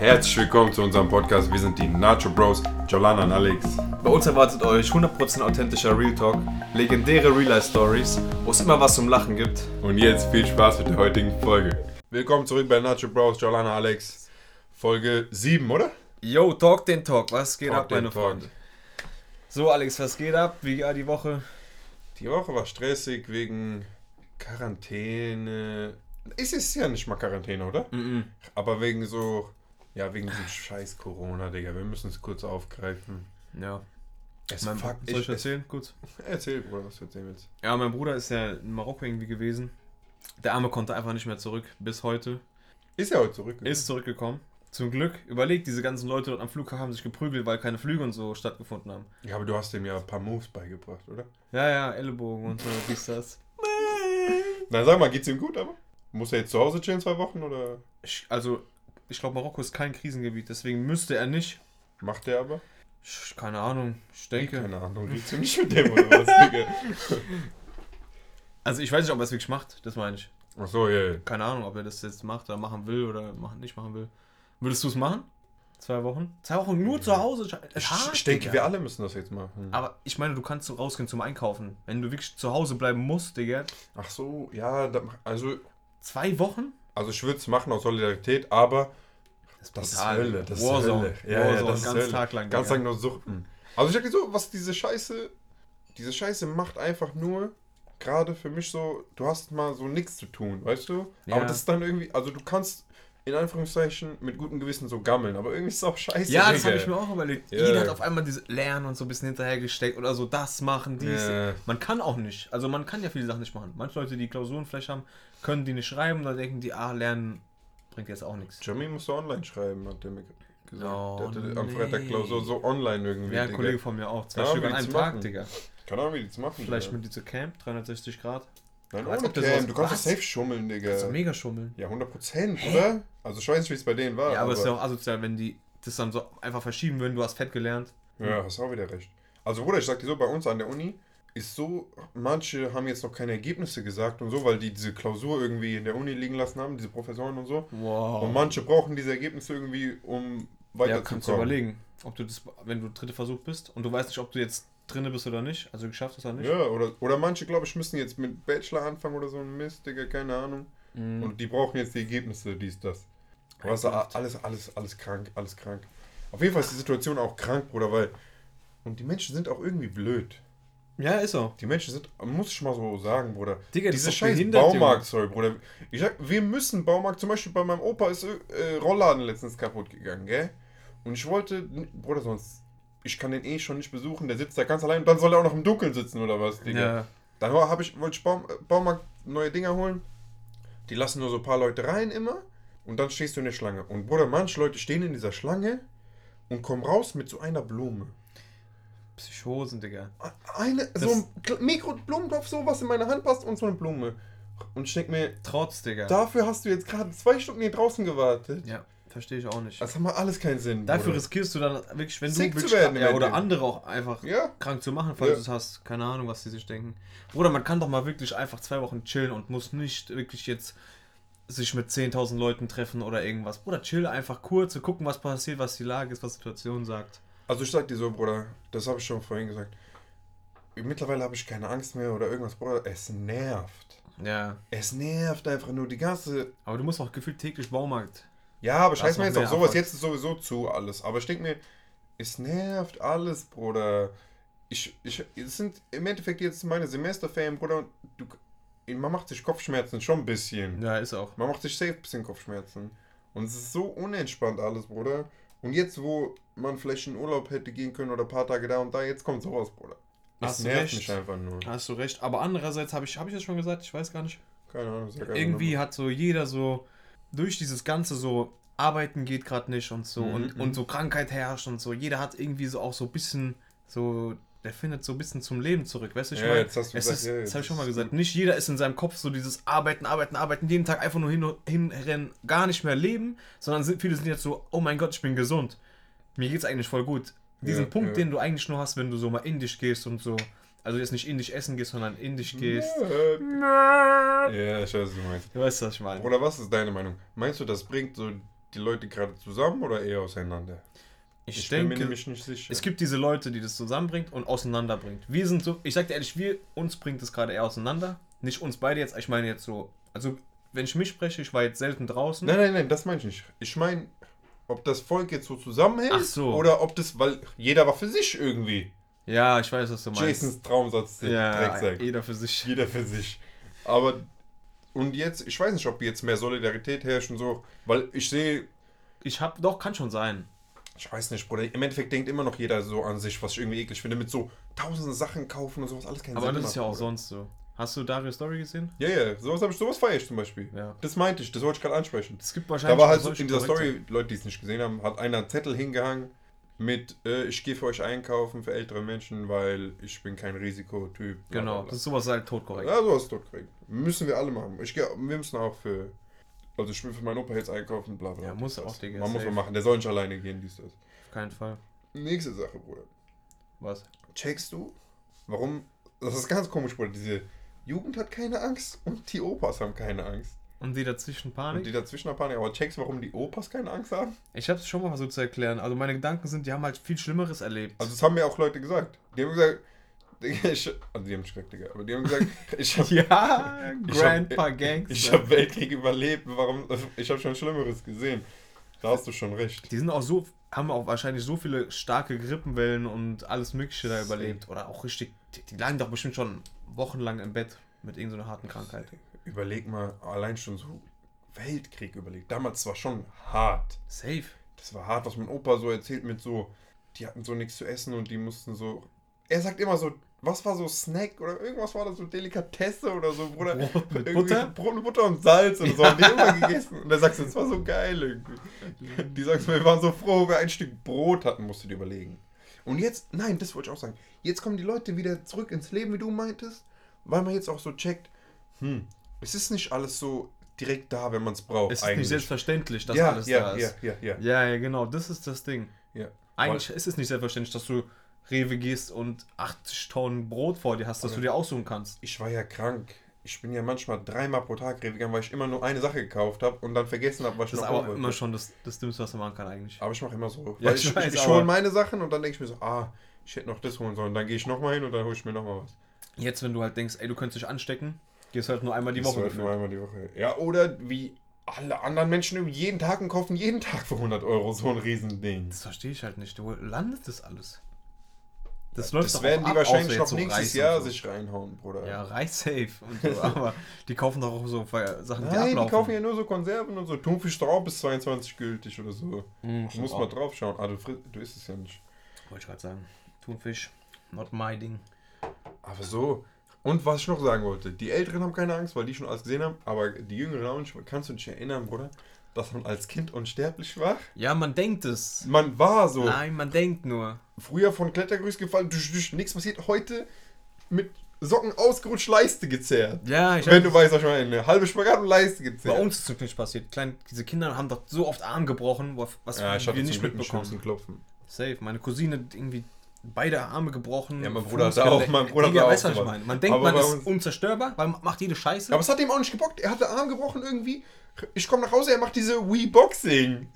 Herzlich willkommen zu unserem Podcast. Wir sind die Nacho Bros, Jolana und Alex. Bei uns erwartet euch 100% authentischer Real Talk, legendäre Real Life Stories, wo es immer was zum Lachen gibt. Und jetzt viel Spaß mit der heutigen Folge. Willkommen zurück bei Nacho Bros, Jolana, Alex. Folge 7, oder? Yo, Talk den Talk, was geht Talk ab, meine Talk. Freunde? So, Alex, was geht ab? Wie war die Woche? Die Woche war stressig wegen Quarantäne. Es ist ja nicht mal Quarantäne, oder? Mhm. Aber wegen so, ja, wegen diesem scheiß Corona, Digga. Wir müssen es kurz aufgreifen. Ja. Es Mein, fuckt- soll ich ich- erzählen? Kurz. Erzähl, Bruder, was du erzählen willst. Ja, mein Bruder ist ja in Marokko irgendwie gewesen. Der Arme konnte einfach nicht mehr zurück bis heute. Ist ja heute zurück. Ist zurückgekommen. Zum Glück. Überlegt, diese ganzen Leute dort am Flughafen haben sich geprügelt, weil keine Flüge und so stattgefunden haben. Ja, aber du hast dem ja ein paar Moves beigebracht, oder? Ja, ja, Ellenbogen und so, dies, das. Na, sag mal, geht's ihm gut, aber? Muss er jetzt zu Hause chillen zwei Wochen oder also, ich glaube, Marokko ist kein Krisengebiet, deswegen müsste er nicht. macht er aber? Keine Ahnung, ich denke. Keine Ahnung, ihm nicht mit dem oder was, Digga? Also, ich weiß nicht, ob er es wirklich macht, das meine ich. Ach so, ja, ja. Keine Ahnung, ob er das jetzt macht oder machen will oder machen, nicht machen will. Würdest du es machen? Zwei Wochen? Zwei Wochen nur zu Hause? Ich, hart, ich denke, Digga. wir alle müssen das jetzt machen. Aber ich meine, du kannst so rausgehen zum Einkaufen. Wenn du wirklich zu Hause bleiben musst, Digga. Ach so, ja, da, also, Zwei Wochen? Also ich würde es machen aus Solidarität, aber das ist brutal, Hölle. Das ist Warzone. Hölle. Ja, ja, Warzone, das ist ganz Hölle. Tag lang, Ganz. Tag nur suchten. Also ich sag dir so, was diese Scheiße, diese Scheiße macht einfach nur, gerade für mich so, du hast mal so nichts zu tun, weißt du? Ja. Aber das ist dann irgendwie, also du kannst in Anführungszeichen mit gutem Gewissen so gammeln, aber irgendwie ist es auch scheiße. Ja, das habe ich mir auch überlegt. Ja. Jeder hat auf einmal diese Lernen und so ein bisschen hinterhergesteckt oder so das machen, dies. Ja. Man kann auch nicht. Also man kann ja viele Sachen nicht machen. Manche Leute, die Klausuren vielleicht haben, können die nicht schreiben, da denken die, ah, lernen bringt jetzt auch nichts. Jeremy musste online schreiben, hat der mir gesagt. Oh, der hatte am nee. Freitag Klausur so online irgendwie. Ja, ein. Kollege von mir auch. Zwei Stück an einem zu Tag, machen. Digga. Keine Ahnung, wie die zu machen. Vielleicht mit dieser Camp, 360 Grad. Nein, ohne Cam. Du kannst Was? safe schummeln, Digga. Ist doch mega schummeln. Ja, 100 Prozent, oder? Also ich weiß nicht, wie es bei denen war. Ja, aber es ist ja auch asozial, wenn die das dann so einfach verschieben würden. Du hast fett gelernt. Ja, hast auch wieder recht. Also Bruder, ich sag dir so, bei uns an der Uni ist so, manche haben jetzt noch keine Ergebnisse gesagt und so, weil die diese Klausur irgendwie in der Uni liegen lassen haben, diese Professoren und so. Wow. Und manche brauchen diese Ergebnisse irgendwie, um ja, weiterzukommen. kannst du überlegen, ob du das, wenn du dritte Versuch bist und du weißt nicht, ob du jetzt drinne bist oder nicht, also geschafft hast oder nicht. Ja, oder, oder manche, glaube ich, müssen jetzt mit Bachelor anfangen oder so ein Mist, Digga, keine Ahnung. Mhm. Und die brauchen jetzt die Ergebnisse, dies, das. Aber ist Ernsthaft? alles, alles, alles krank, alles krank. Auf jeden Fall ist die Situation auch krank, Bruder, weil. Und die Menschen sind auch irgendwie blöd. Ja, ist so. Die Menschen sind, muss ich mal so sagen, Bruder. Digga, das Diese scheiß Baumarkt, sorry, Bruder. Ich sag, wir müssen Baumarkt, zum Beispiel bei meinem Opa ist äh, Rollladen letztens kaputt gegangen, gell? Und ich wollte, Bruder, sonst, ich kann den eh schon nicht besuchen, der sitzt da ganz allein und dann soll er auch noch im Dunkeln sitzen oder was, Digga. Ja. Dann habe ich, wollte ich Baum, äh, Baumarkt neue Dinger holen. Die lassen nur so ein paar Leute rein immer. Und dann stehst du in der Schlange. Und Bruder, manche Leute stehen in dieser Schlange und kommen raus mit so einer Blume. Psychosen, Digga. Eine, Das- so ein Mikro-Blumentopf, so was in meine Hand passt und so eine Blume. Und ich denke mir, Trotz, Digga. dafür hast du jetzt gerade zwei Stunden hier draußen gewartet. Ja, verstehe ich auch nicht. Das hat mal alles keinen Sinn. Dafür Bruder. riskierst du dann wirklich, wenn Sick du wirklich werden ja, oder andere auch einfach Ja, krank zu machen, falls Ja. du es hast. Keine Ahnung, was die sich denken. Bruder, man kann doch mal wirklich einfach zwei Wochen chillen und muss nicht wirklich jetzt sich mit 10.000 Leuten treffen oder irgendwas. Bruder, chill einfach kurz und gucken, was passiert, was die Lage ist, was die Situation sagt. also ich sag dir so, Bruder, das habe ich schon vorhin gesagt. Mittlerweile habe ich keine Angst mehr oder irgendwas, Bruder. Es nervt. Ja. Es nervt einfach nur die ganze Aber du musst auch gefühlt täglich Baumarkt. Ja, aber scheiß mir jetzt auf sowas, jetzt ist sowieso zu alles. Aber ich denke mir, es nervt alles, Bruder. Ich, ich, es sind im Endeffekt jetzt meine Semesterferien, Bruder. Du, man macht sich Kopfschmerzen schon ein bisschen. Ja, ist auch. Man macht sich safe ein bisschen Kopfschmerzen. Und es ist so unentspannt alles, Bruder. Und jetzt, wo man vielleicht in Urlaub hätte gehen können oder ein paar Tage da und da, jetzt kommt sowas, Bruder. Es Hast nervt recht. mich einfach nur. Hast du recht. Aber andererseits habe ich, habe ich das schon gesagt, ich weiß gar nicht. Keine Ahnung, sag Irgendwie hat so jeder so durch dieses ganze so arbeiten geht gerade nicht und so Mhm, und, mhm. und so Krankheit herrscht und so. Jeder hat irgendwie so auch so ein bisschen so der findet so ein bisschen zum Leben zurück, weißt du? Ich Ja, meine, jetzt hast du es gesagt, ist, ja, das habe ich schon mal gesagt. Nicht jeder ist in seinem Kopf so dieses Arbeiten, Arbeiten, Arbeiten, jeden Tag einfach nur hin, hinrennen, gar nicht mehr leben, sondern sind, viele sind jetzt so, oh mein Gott, ich bin gesund. Mir geht's eigentlich voll gut. Diesen Ja, Punkt, den du eigentlich nur hast, wenn du so mal in dich gehst und so, also jetzt nicht in dich essen gehst, sondern in dich gehst. Ja, ich weiß, was du meinst. Du weißt, was ich meine. Oder was ist deine Meinung? Meinst du, das bringt so die Leute gerade zusammen oder eher auseinander? Ich, bin mir denke, nämlich nicht sicher. es gibt diese Leute, die das zusammenbringt und auseinanderbringt. Wir sind so, ich sag dir ehrlich, wir, uns bringt es gerade eher auseinander. Nicht uns beide jetzt, ich meine jetzt so, also wenn ich mich spreche, ich war jetzt selten draußen. Nein, nein, nein, das meine ich nicht. Ich meine, ob das Volk jetzt so zusammenhält Ach so. oder ob das, weil jeder war für sich irgendwie. Ja, ich weiß, was du meinst. Jasons Traumsatz, der ja, Drecksack. jeder für sich. Jeder für sich. Aber, und jetzt, ich weiß nicht, ob jetzt mehr Solidarität herrscht und so, weil ich sehe, Ich hab, doch, kann schon sein. ich weiß nicht, Bruder, im Endeffekt denkt immer noch jeder so an sich, was ich irgendwie eklig finde, mit so tausenden Sachen kaufen und sowas, alles keinen Aber Sinn das macht, ist ja auch Bruder. sonst so. Hast du Darius Story gesehen? Ja, ja, sowas habe ich, sowas feiere ich zum Beispiel. Ja. Das meinte ich, das wollte ich gerade ansprechen. Es gibt wahrscheinlich. Da war halt so in dieser. Story, Leute, die es nicht gesehen haben, hat einer einen Zettel hingehangen mit, äh, ich gehe für euch einkaufen für ältere Menschen, weil ich bin kein Risikotyp. bla, Genau, bla, das ist sowas halt totkorrekt. Ja, sowas ist tot korrekt. Müssen wir alle machen. Ich geh, wir müssen auch für, also ich will für meinen Opa jetzt einkaufen, bla bla. Ja, muss dies, auch, das. Digga, Man muss man machen, der soll nicht alleine gehen, dies, das. Auf keinen Fall. Nächste Sache, Bruder. Was? Checkst du, warum, das ist ganz komisch, Bruder, diese Jugend hat keine Angst und die Opas haben keine Angst. Und die dazwischen Und Panik? die dazwischen Panik. Aber checkst warum die Opas keine Angst haben? Ich hab's schon mal versucht zu erklären. Also meine Gedanken sind, die haben halt viel Schlimmeres erlebt. Also das haben mir auch Leute gesagt. Die haben gesagt, Digga, ich, also die haben gesagt, Digga, aber die haben gesagt, ich habe ja, Ich Grandpa hab- Gangster. ich hab Weltkrieg überlebt, warum, ich habe schon Schlimmeres gesehen. Da hast du schon recht. Die sind auch so, haben auch wahrscheinlich so viele starke Grippenwellen und alles Mögliche da überlebt. Oder auch richtig, die, die lagen doch bestimmt schon wochenlang im Bett mit irgendeiner harten Krankheit. Überleg mal, allein schon so Weltkrieg überlegt. Damals war schon hart. Safe. Das war hart, was mein Opa so erzählt mit so, die hatten so nichts zu essen und die mussten so. Er sagt immer so, was war so Snack oder irgendwas war das so Delikatesse oder so, Bruder. Brot mit Irgendwie Butter? Brot mit Butter und Salz oder so haben die immer gegessen. Und er sagt, das war so geil irgendwie. Die sagst wir waren so froh, wir ein Stück Brot hatten, musst du dir überlegen. Und jetzt, nein, das wollte ich auch sagen. Jetzt kommen die Leute wieder zurück ins Leben, wie du meintest, weil man jetzt auch so checkt, hm, es ist nicht alles so direkt da, wenn man es braucht. Es ist nicht selbstverständlich, dass ja, alles ja, da ja, ist. ja, ja, Ja, ja, genau, das ist das Ding. ja. Eigentlich ist es nicht selbstverständlich, dass du Rewe gehst und 80 Tonnen Brot vor dir hast, dass du dir aussuchen kannst. Ich war ja krank. Ich bin ja manchmal dreimal pro Tag Rewe gegangen, weil ich immer nur eine Sache gekauft habe und dann vergessen habe, was ich Das ist noch aber wollte. immer schon das, das Dümmste, was man machen kann eigentlich. Aber ich mache immer so. Ja, Weil ich ich, ich, ich hole meine Sachen und dann denke ich mir so, ah, ich hätte noch das holen sollen. Dann gehe ich nochmal hin und dann hole ich mir nochmal was. Jetzt, wenn du halt denkst, ey, du könntest dich anstecken, gehst halt nur einmal die Das Woche halt nur einmal die Woche. Ja, oder wie alle anderen Menschen jeden Tag und kaufen jeden Tag für 100 Euro so ein Riesending. Das verstehe ich halt nicht. Wo landet das alles? Das Das, doch werden auch die ab, wahrscheinlich noch so nächstes Jahr so. sich reinhauen, Bruder. Ja, Reis safe und so, aber die kaufen doch auch so Sachen, die Nein, die kaufen ja nur so Konserven und so. Thunfisch ist auch bis 22 gültig oder so. Hm, Du musst mal drauf schauen. Ah, du, du isst es ja nicht. Wollte ich gerade sagen. Thunfisch, not my ding. Aber so. Und was ich noch sagen wollte, die Älteren haben keine Angst, weil die schon alles gesehen haben, aber die Jüngeren auch nicht. Kannst du dich erinnern, Bruder, dass man als Kind unsterblich war? Ja, man denkt es. Man war so. Nein, man denkt nur. Früher von Klettergerüst gefallen, dusch, dusch, nichts passiert. Heute mit Socken ausgerutscht, Leiste gezerrt. Ja, ich Wenn du weißt, was ich meine. Eine halbe Spagat und Leiste Bei gezerrt. uns ist es nicht passiert. Klein, diese Kinder haben doch so oft Arm gebrochen, was ja, wir nicht mitbekommen. Klopfen. Safe. Meine Cousine irgendwie beide Arme gebrochen. Ja, mein Bruder hat auch- mein Bruder hat Digga, du, was ich meine? Man denkt, Aber man ist unzerstörbar, weil man macht jede Scheiße. Aber es hat ihm auch nicht gebockt. Er hatte Arm gebrochen irgendwie. Ich komme nach Hause, er macht diese Wii-Boxing.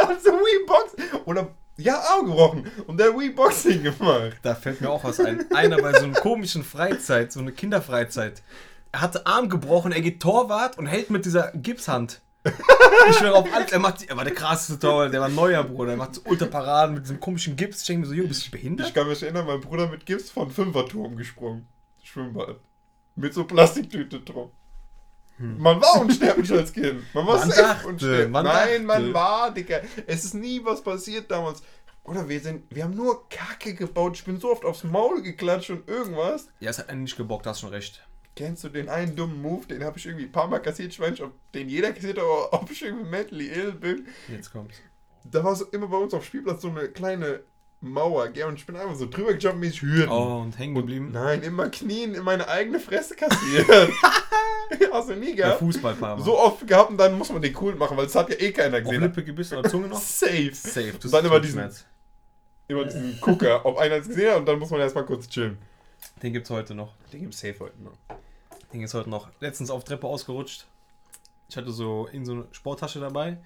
er hat so Wii-Box. Oder, ja, Arm gebrochen. Und der Wii-Boxing gemacht. Da fällt mir auch was ein. Einer bei so einer komischen Freizeit, so eine Kinderfreizeit. Er hatte Arm gebrochen, er geht Torwart und hält mit dieser Gipshand. Ich schwöre auf alles, er macht, er war der krasseste Torwart, der war neuer Bruder, er macht so Ultraparaden mit diesem komischen Gips. Ich denke mir so, jo, bist du behindert? Ich kann mich erinnern, mein Bruder mit Gips von Fünferturm gesprungen. Schwimmbad. Mit so Plastiktüte drum. Man war unsterblich als Kind. Man war Man dachte, unsterblich. man Nein, man dachte. war, Digga. Es ist nie was passiert damals. Oder wir sind, wir haben nur Kacke gebaut. Ich bin so oft aufs Maul geklatscht und irgendwas. Ja, es hat einen nicht gebockt, hast schon recht. Kennst du den einen dummen Move? Den habe ich irgendwie ein paar Mal kassiert. Ich weiß nicht, ob den jeder kassiert, aber ob ich irgendwie mentally ill bin. Jetzt kommt's. Da war so immer bei uns auf dem Spielplatz so eine kleine Mauer, gell? Und ich bin einfach so drüber gejumpt, mäßig Hürden. Oh, und hängen geblieben. Nein, immer Knien in meine eigene Fresse kassiert. Hast du nie Der gehabt? Fußballfarmer. So oft gehabt und dann muss man den cool machen, weil es hat ja eh keiner Auf gesehen. Lippe gebissen oder Zunge noch? Safe. Safe. Und dann immer diesen, immer diesen Gucker, ob einer es gesehen hat und dann muss man erstmal kurz chillen. Den gibt's heute noch. Den gibt's safe heute noch. Den ist heute noch letztens auf Treppe ausgerutscht. Ich hatte so in so eine Sporttasche dabei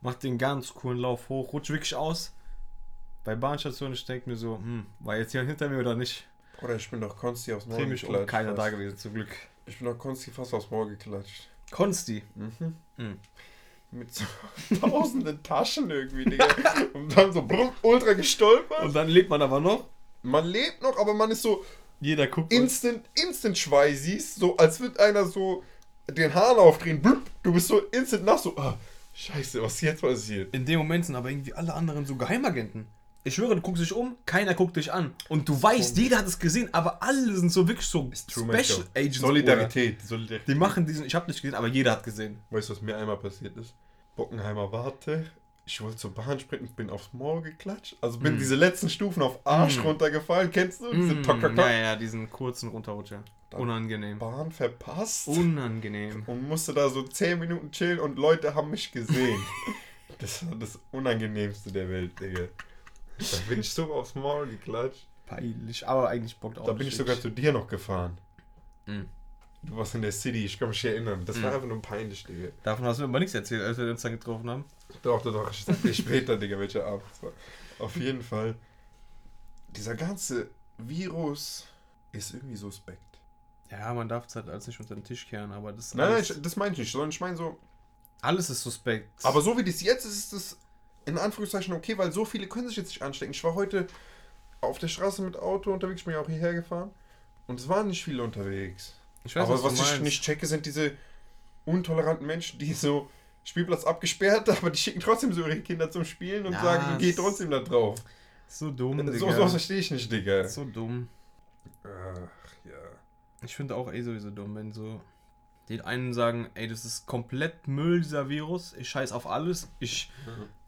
mach den ganz coolen Lauf hoch, rutsch wirklich aus. Bei Bahnstation, ich denke mir so, hm, war jetzt jemand hinter mir oder nicht? Oder ich bin doch Konsti aufs Maul mich um, geklatscht. keiner fast. da gewesen, zum Glück. Ich bin doch Konsti fast aufs Maul geklatscht. Konsti. Mhm. Mhm. Mit so tausenden Taschen irgendwie, Digga. Und dann so brumm, ultra gestolpert. Und dann lebt man aber noch. man lebt noch, aber man ist so Jeder guckt. instant, instant Schweißis, so als würde einer so den Hahn aufdrehen. Blub, du bist so instant nach so, ah, scheiße, was ist jetzt passiert? In dem Moment sind aber irgendwie alle anderen so Geheimagenten. Ich schwöre, du guckst dich um, keiner guckt dich an. Und du weißt, jeder hat es gesehen, aber alle sind so wirklich so Special Agents. Solidarität, Solidarität. Die machen diesen, ich habe nicht gesehen, aber jeder hat gesehen. Weißt du, was mir einmal passiert ist? Bockenheimer Warte. Ich wollte zur Bahn sprinten, bin aufs Maul geklatscht. Also bin Mm. diese letzten Stufen auf Arsch Mm. runtergefallen. Kennst du? Diese Mm, Tok, Tok, Tok. ja, ja, diesen kurzen Runterrutscher. Dann- Unangenehm. Bahn verpasst. Unangenehm. und musste da so 10 Minuten chillen und Leute haben mich gesehen. das war das Unangenehmste der Welt, Digga. Da bin ich so aufs Maul geklatscht. Peinlich, aber eigentlich bockt auch Da bin ich sogar zu dir noch gefahren. Mm. Du warst in der City, ich kann mich erinnern. Das war Mhm. einfach nur peinlich, Digga. Davon hast du mir aber nichts erzählt, als wir uns dann getroffen haben. Doch, doch, doch, ich sag dir später, Digga, welcher Abend es war. Auf jeden Fall, dieser ganze Virus ist irgendwie suspekt. Ja, man darf es halt als nicht unter den Tisch kehren, aber das Nein, nein, alles, ich, das meine ich nicht, sondern ich meine so, alles ist suspekt. aber so wie das jetzt ist, ist es in Anführungszeichen okay, weil so viele können sich jetzt nicht anstecken. Ich war heute auf der Straße mit Auto unterwegs, ich bin ja auch hierher gefahren und es waren nicht viele unterwegs. Ich aber du was ich nicht checke, sind diese untoleranten Menschen, die so Spielplatz abgesperrt, aber die schicken trotzdem so ihre Kinder zum Spielen und Ja, sagen, geh trotzdem da drauf. So dumm, So, Digga. so verstehe ich nicht, Digga. so dumm. Ach, ja. Ich finde auch eh sowieso dumm, wenn so die einen sagen, ey, das ist komplett Müll, dieser Virus. Ich scheiß auf alles. Ich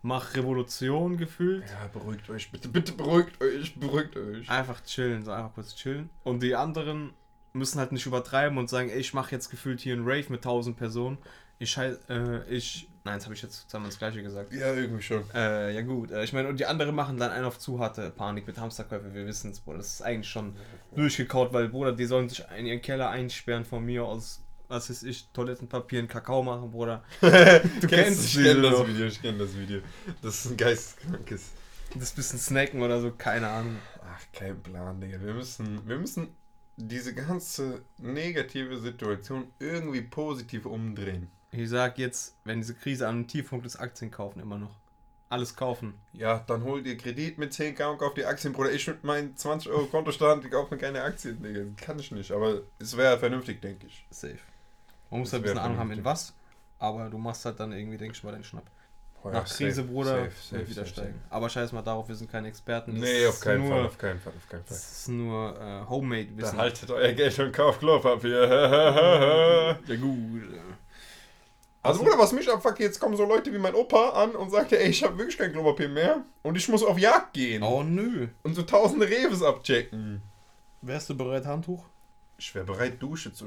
mach Revolution gefühlt. Ja, beruhigt euch, bitte, bitte beruhigt euch, beruhigt euch. Einfach chillen, so einfach kurz chillen. Und die anderen müssen halt nicht übertreiben und sagen, ey, ich mache jetzt gefühlt hier einen Rave mit 1000 Personen. Ich scheiß, äh, ich, nein, jetzt habe ich jetzt zweimal das gleiche gesagt. Ja, irgendwie schon. Äh, ja gut, äh, ich meine, und die anderen machen dann einen auf zu harte Panik mit Hamsterkäufe, wir wissen es, Bruder. Das ist eigentlich schon durchgekaut, weil, Bruder, die sollen sich in ihren Keller einsperren von mir aus, was weiß ich, Toilettenpapier und Kakao machen, Bruder. Du kennst ich das kenn Video das. Video, ich kenne das Video. Das ist ein geisteskrankes. Das bisschen snacken oder so, keine Ahnung. Ach, kein Plan, Digga. Wir müssen, wir müssen diese ganze negative Situation irgendwie positiv umdrehen. Ich sag jetzt, wenn diese Krise an einem Tiefpunkt ist, Aktien kaufen immer noch. Alles kaufen. Ja, dann hol dir Kredit mit 10k und kauf die Aktien, Bruder. Ich mit meinen 20 Euro Kontostand, ich kaufe mir keine Aktien, Digga. Kann ich nicht, aber es wäre vernünftig, denke ich. Safe. Man muss halt ein bisschen Ahnung haben in was, aber du machst halt dann irgendwie, denke ich mal, deinen Schnapp. Oh Nach Krise, Bruder, safe, safe, wird wieder safe, steigen. Aber scheiß mal darauf, wir sind keine Experten. safe. Das Nee, auf keinen nur, Fall, auf keinen Fall, auf keinen Fall. Das ist nur äh, Homemade-Wissen. Behaltet euer Geld und kauft Klopapier. Ja gut. Also, Bruder, was mich abfuckt, jetzt kommen so Leute wie mein Opa an und sagt, ey, ich habe wirklich kein Klopapier mehr und ich muss auf Jagd gehen Oh nö. und so tausende Reves abchecken. Wärst du bereit, Handtuch? Ich wäre bereit, Dusche zu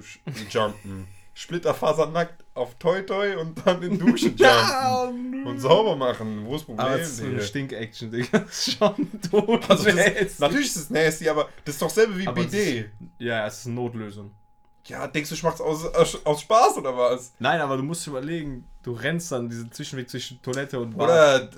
jumpen. Splitterfasernackt auf Toi Toi und dann in Dusche jumpen. Und sauber machen. Wo ist das Problem? Aber es ist eine? Stink-Action, Digga. Das ist schon tot. also das ist, natürlich ist es nasty, aber das ist doch selber wie Aber BD. Ja, es ist eine Notlösung. Ja, denkst du, ich mach's aus, aus, Spaß oder was? Nein, aber du musst überlegen, du rennst dann diesen Zwischenweg zwischen Toilette und Bad. Oder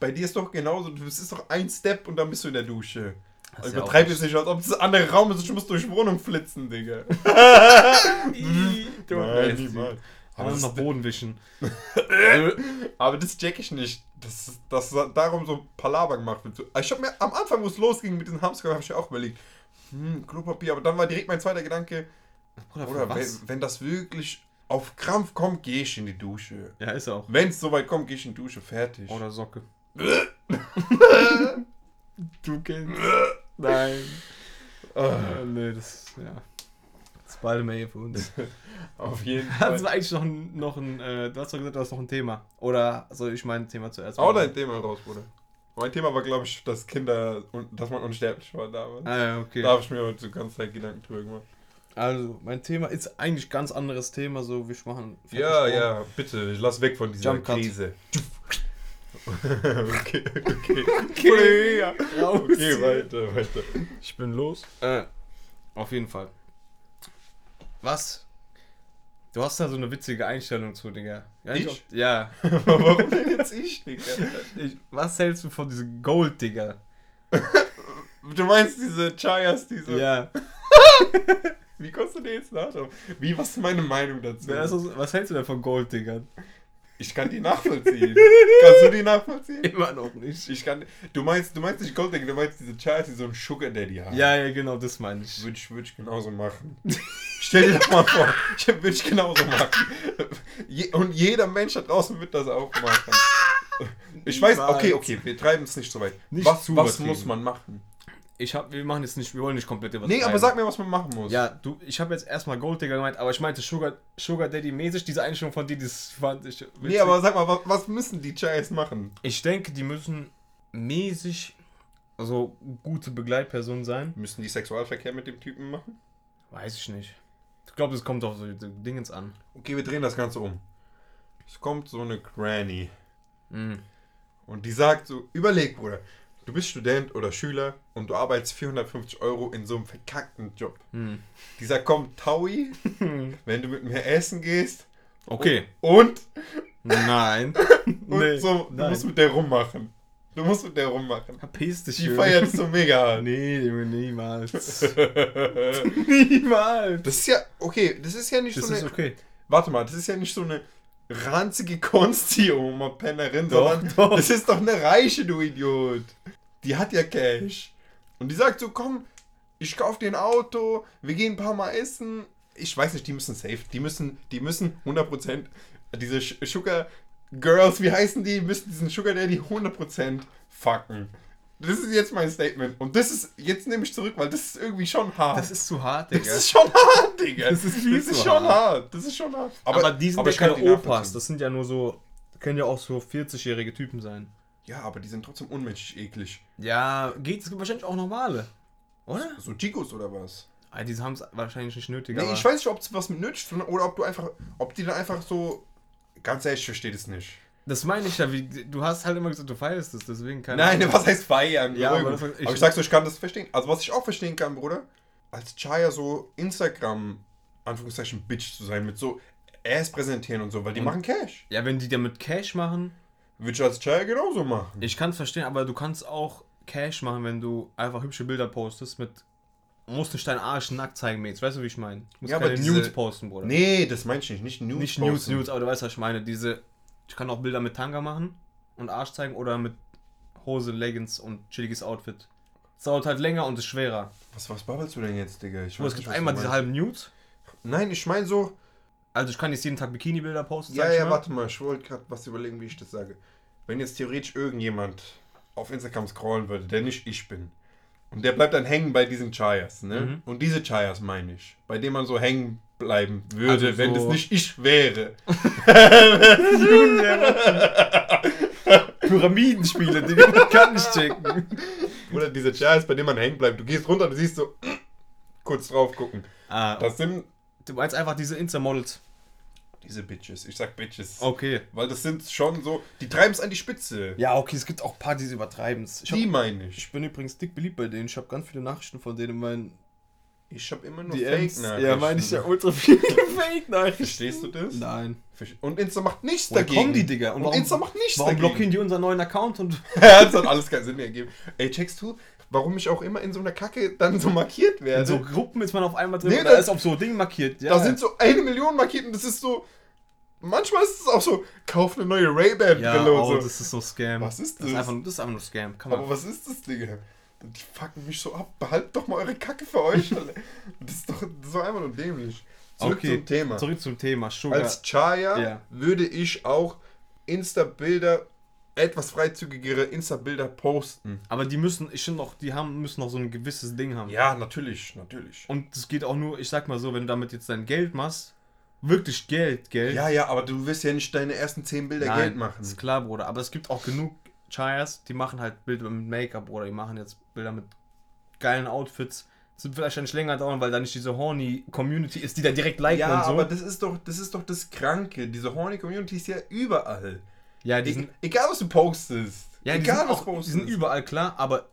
bei dir ist doch genauso, es ist doch ein Step und dann bist du in der Dusche. Das ja Übertreib jetzt nicht, als ob das ein anderer Raum ist und ich muss durch Wohnung flitzen, Digga. Ih, du Nein, niemals. Aber das, Boden wischen. aber das check ich nicht, dass, dass darum so Palaver gemacht wird. Ich hab mir am Anfang, wo es losging mit diesem Hamster, habe ich mir auch überlegt, hm, Klopapier, aber dann war direkt mein zweiter Gedanke, Bruder, oder wenn, wenn das wirklich auf Krampf kommt, gehe ich in die Dusche. Ja, ist auch. Wenn es soweit kommt, gehe ich in die Dusche, fertig. Oder Socke. du kennst. Nein. Äh, nee, das, ja. Das ist bald mehr hier für uns. auf jeden Fall. war eigentlich noch ein, noch ein äh, du hast doch gesagt, du hast noch ein Thema. Oder soll ich mein Thema zuerst machen? dein Thema raus, Bruder. Mein Thema war, glaube ich, dass Kinder, und dass man unsterblich war damals. Ah, ja, okay. Da habe ich mir heute die ganze Zeit Gedanken drüber gemacht. Also, mein Thema ist eigentlich ganz anderes Thema, so wir machen. Ja, ja, bitte, lass weg von dieser Jump Cut. Okay, okay. Okay. ja. Raus Okay, weiter, weiter. Ich bin los. Äh, auf jeden Fall. Was Du hast da so eine witzige Einstellung zu, Digga. Ja, Ich? ob- Ja. Warum denn jetzt ich, Digga? Ich, was hältst du von diesem Gold, Digga? Du meinst diese Chayas, diese. Ja. Wie kommst du dir jetzt nach? Wie, was ist meine Meinung dazu? Ist das- Was hältst du denn von Gold, Digga? Ich kann die nachvollziehen. Kannst du die nachvollziehen? Immer noch nicht. Ich kann. Du meinst, du meinst nicht Golddigger, du meinst diese Chayas, die so einen Sugar Daddy haben. Ja, ja, genau, das meine ich. Würde ich, würd ich genauso machen. Stell dir das mal vor, ich würde ich genauso machen. Je, und jeder Mensch da draußen wird das auch machen. Ich weiß, okay, okay, wir treiben es nicht so weit. Nicht was was muss man machen? Ich hab, wir machen jetzt nicht, wir wollen nicht komplett über Nee, aber sag mir, was man machen muss. Ja, du, ich habe jetzt erstmal Gold Digger gemeint, aber ich meinte Sugar, Sugar Daddy mäßig, diese Einstellung von dir, das fand ich witzig. Nee, aber sag mal, was, was müssen die Chayas machen? Ich denke, die müssen mäßig, also gute Begleitpersonen sein. Müssen die Sexualverkehr mit dem Typen machen? Weiß ich nicht. Ich glaube, das kommt auf so Dingens an. Okay, wir drehen das Ganze um. Es kommt so eine Granny. Mhm. Und die sagt so, überleg, Bruder, du bist Student oder Schüler und du arbeitest 450 Euro in so einem verkackten Job. Mhm. Die sagt, komm, Taui, wenn du mit mir essen gehst. Okay. Und, Nein. und nee. so, du Nein. musst mit der rummachen. Du musst mit der rummachen. Verpiss dich, Die feiert es so mega. Nee, Junge, niemals. das niemals. ist ja, okay, das ist ja nicht Das so ist eine, okay. warte mal, das ist ja nicht so eine ranzige Konsti-Oma Pennerin, Doch, sondern doch. das ist doch eine reiche, du Idiot. Die hat ja Cash. Und die sagt so, komm, ich kauf dir ein Auto, wir gehen ein paar Mal essen. Ich weiß nicht, die müssen safe, die müssen, die müssen 100%, diese Sugar Girls, wie heißen die, müssen diesen Sugar Daddy 100% fucken. Das ist jetzt mein Statement. Und das ist, jetzt nehme ich zurück, weil das ist irgendwie schon hart. Das ist zu hart, Das Digga. ist schon hart, Digga. Das ist viel das ist zu schon hart. hart. Das ist schon hart. aber, die sind ja ich kann keine Opas. Das sind ja nur so, können ja auch so 40-jährige Typen sein. Ja, aber die sind trotzdem unmenschlich eklig. Ja, geht es gibt wahrscheinlich auch normale. Oder? So Chicos oder was? Ah, die haben es wahrscheinlich nicht nötig. Nee, aber ich weiß nicht, ob es was mit nötig ist oder ob du einfach, ob die dann einfach so, ganz ehrlich, ich verstehe das nicht. Das meine ich ja, wie, du hast halt immer gesagt, du feierst es, deswegen keine Nein, Ahnung. was heißt feiern? Ja, aber das- ich- aber ich sag so, ich kann das verstehen. Also was ich auch verstehen kann, Bruder, als Chaya so Instagram, Anführungszeichen, Bitch zu sein, mit so Ass präsentieren und so, weil die Und- machen Cash. Ja, wenn die damit Cash machen, Würde ich als Chaya genauso machen. ich kann es verstehen, aber du kannst auch Cash machen, wenn du einfach hübsche Bilder postest mit musst nicht deinen Arsch nackt zeigen, Mates. Weißt du, wie ich meine? Du musst Ja, aber keine diese- Nudes posten, Bruder. Nee, das meine ich nicht. Nicht Nudes. nicht Nudes, posten. Nudes, aber du weißt, was ich meine. Diese, ich kann auch Bilder mit Tanga machen und Arsch zeigen oder mit Hose, Leggings und chilliges Outfit. Es dauert halt länger und ist schwerer. Was, was babbelst du denn jetzt, Digga? Ich weiß es gibt einmal diese halben Nudes. Nein, ich meine so. Also ich kann jetzt jeden Tag Bikini-Bilder posten, Ja, ja, mal. warte mal. Ich wollte gerade was überlegen, wie ich das sage. Wenn jetzt theoretisch irgendjemand auf Instagram scrollen würde, der nicht ich bin. Und der bleibt dann hängen bei diesen Chayas, ne? Mhm. Und diese Chayas meine ich. Bei denen man so hängen bleiben würde, Also wenn so- das nicht ich wäre. Pyramidenspiele, die man kann nicht checken. Oder diese Chayas, bei denen man hängen bleibt. Du gehst runter, du siehst so, kurz drauf gucken. Ah, Das sind du meinst einfach diese Insta-Models. diese Bitches. Ich sag Bitches. Okay. Weil das sind schon so, die treiben es an die Spitze. Ja, okay, es gibt auch Partys übertreiben es. Ich, hab- Die meine ich. ich bin übrigens dick beliebt bei denen. Ich habe ganz viele Nachrichten von denen in meinen Ich habe immer nur. Fake-Nachrichten. Ja, meine ich ja ultra viele Fake-Nachrichten. Verstehst du das? Nein. Und Insta macht nichts Woher dagegen. kommen die, Digga? Und Und, warum- Insta macht nichts Warum dagegen. blockieren die unseren neuen Account und. Ja, das hat alles keinen Sinn mehr gegeben. Ey, checkst du, warum ich auch immer in so einer Kacke dann so markiert werde? In so Gruppen ist man auf einmal drin Nee, und da ist auf so Ding markiert. Ja. Da sind so eine Million markiert und das ist so. Manchmal ist es auch so, kauf eine neue Ray-Ban-Brille ja, oh, so. das ist so Scam. Was ist Das ist das? einfach, das ist einfach nur Scam. Kann man. Aber was ist das, Digga? Die fucken mich so ab. Behaltet doch mal eure Kacke für euch. Das ist doch so einfach nur dämlich. Zurück Okay, zum Thema. Zurück zum Thema. Sugar. Als Chaya Ja. würde ich auch Insta-Bilder, etwas freizügigere Insta-Bilder posten. aber die müssen, ich finde auch, die haben, müssen noch so ein gewisses Ding haben. Ja, natürlich, natürlich. Und es geht auch nur, ich sag mal so, wenn du damit jetzt dein Geld machst, wirklich Geld, Geld. Ja, ja, aber du wirst ja nicht deine ersten 10 Bilder Nein, Geld machen. Ist klar, Bruder. Aber es gibt auch genug Chayas, die machen halt Bilder mit Make-up oder die machen jetzt Bilder mit geilen Outfits. Das wird vielleicht nicht länger dauern, weil da nicht diese horny Community ist, die da direkt liken ja, und so. aber das ist doch, das ist doch das Kranke. Diese horny Community ist ja überall. ja, die E sind, egal was du postest. ja, die egal sind, was auch, du die postest. sind überall klar, aber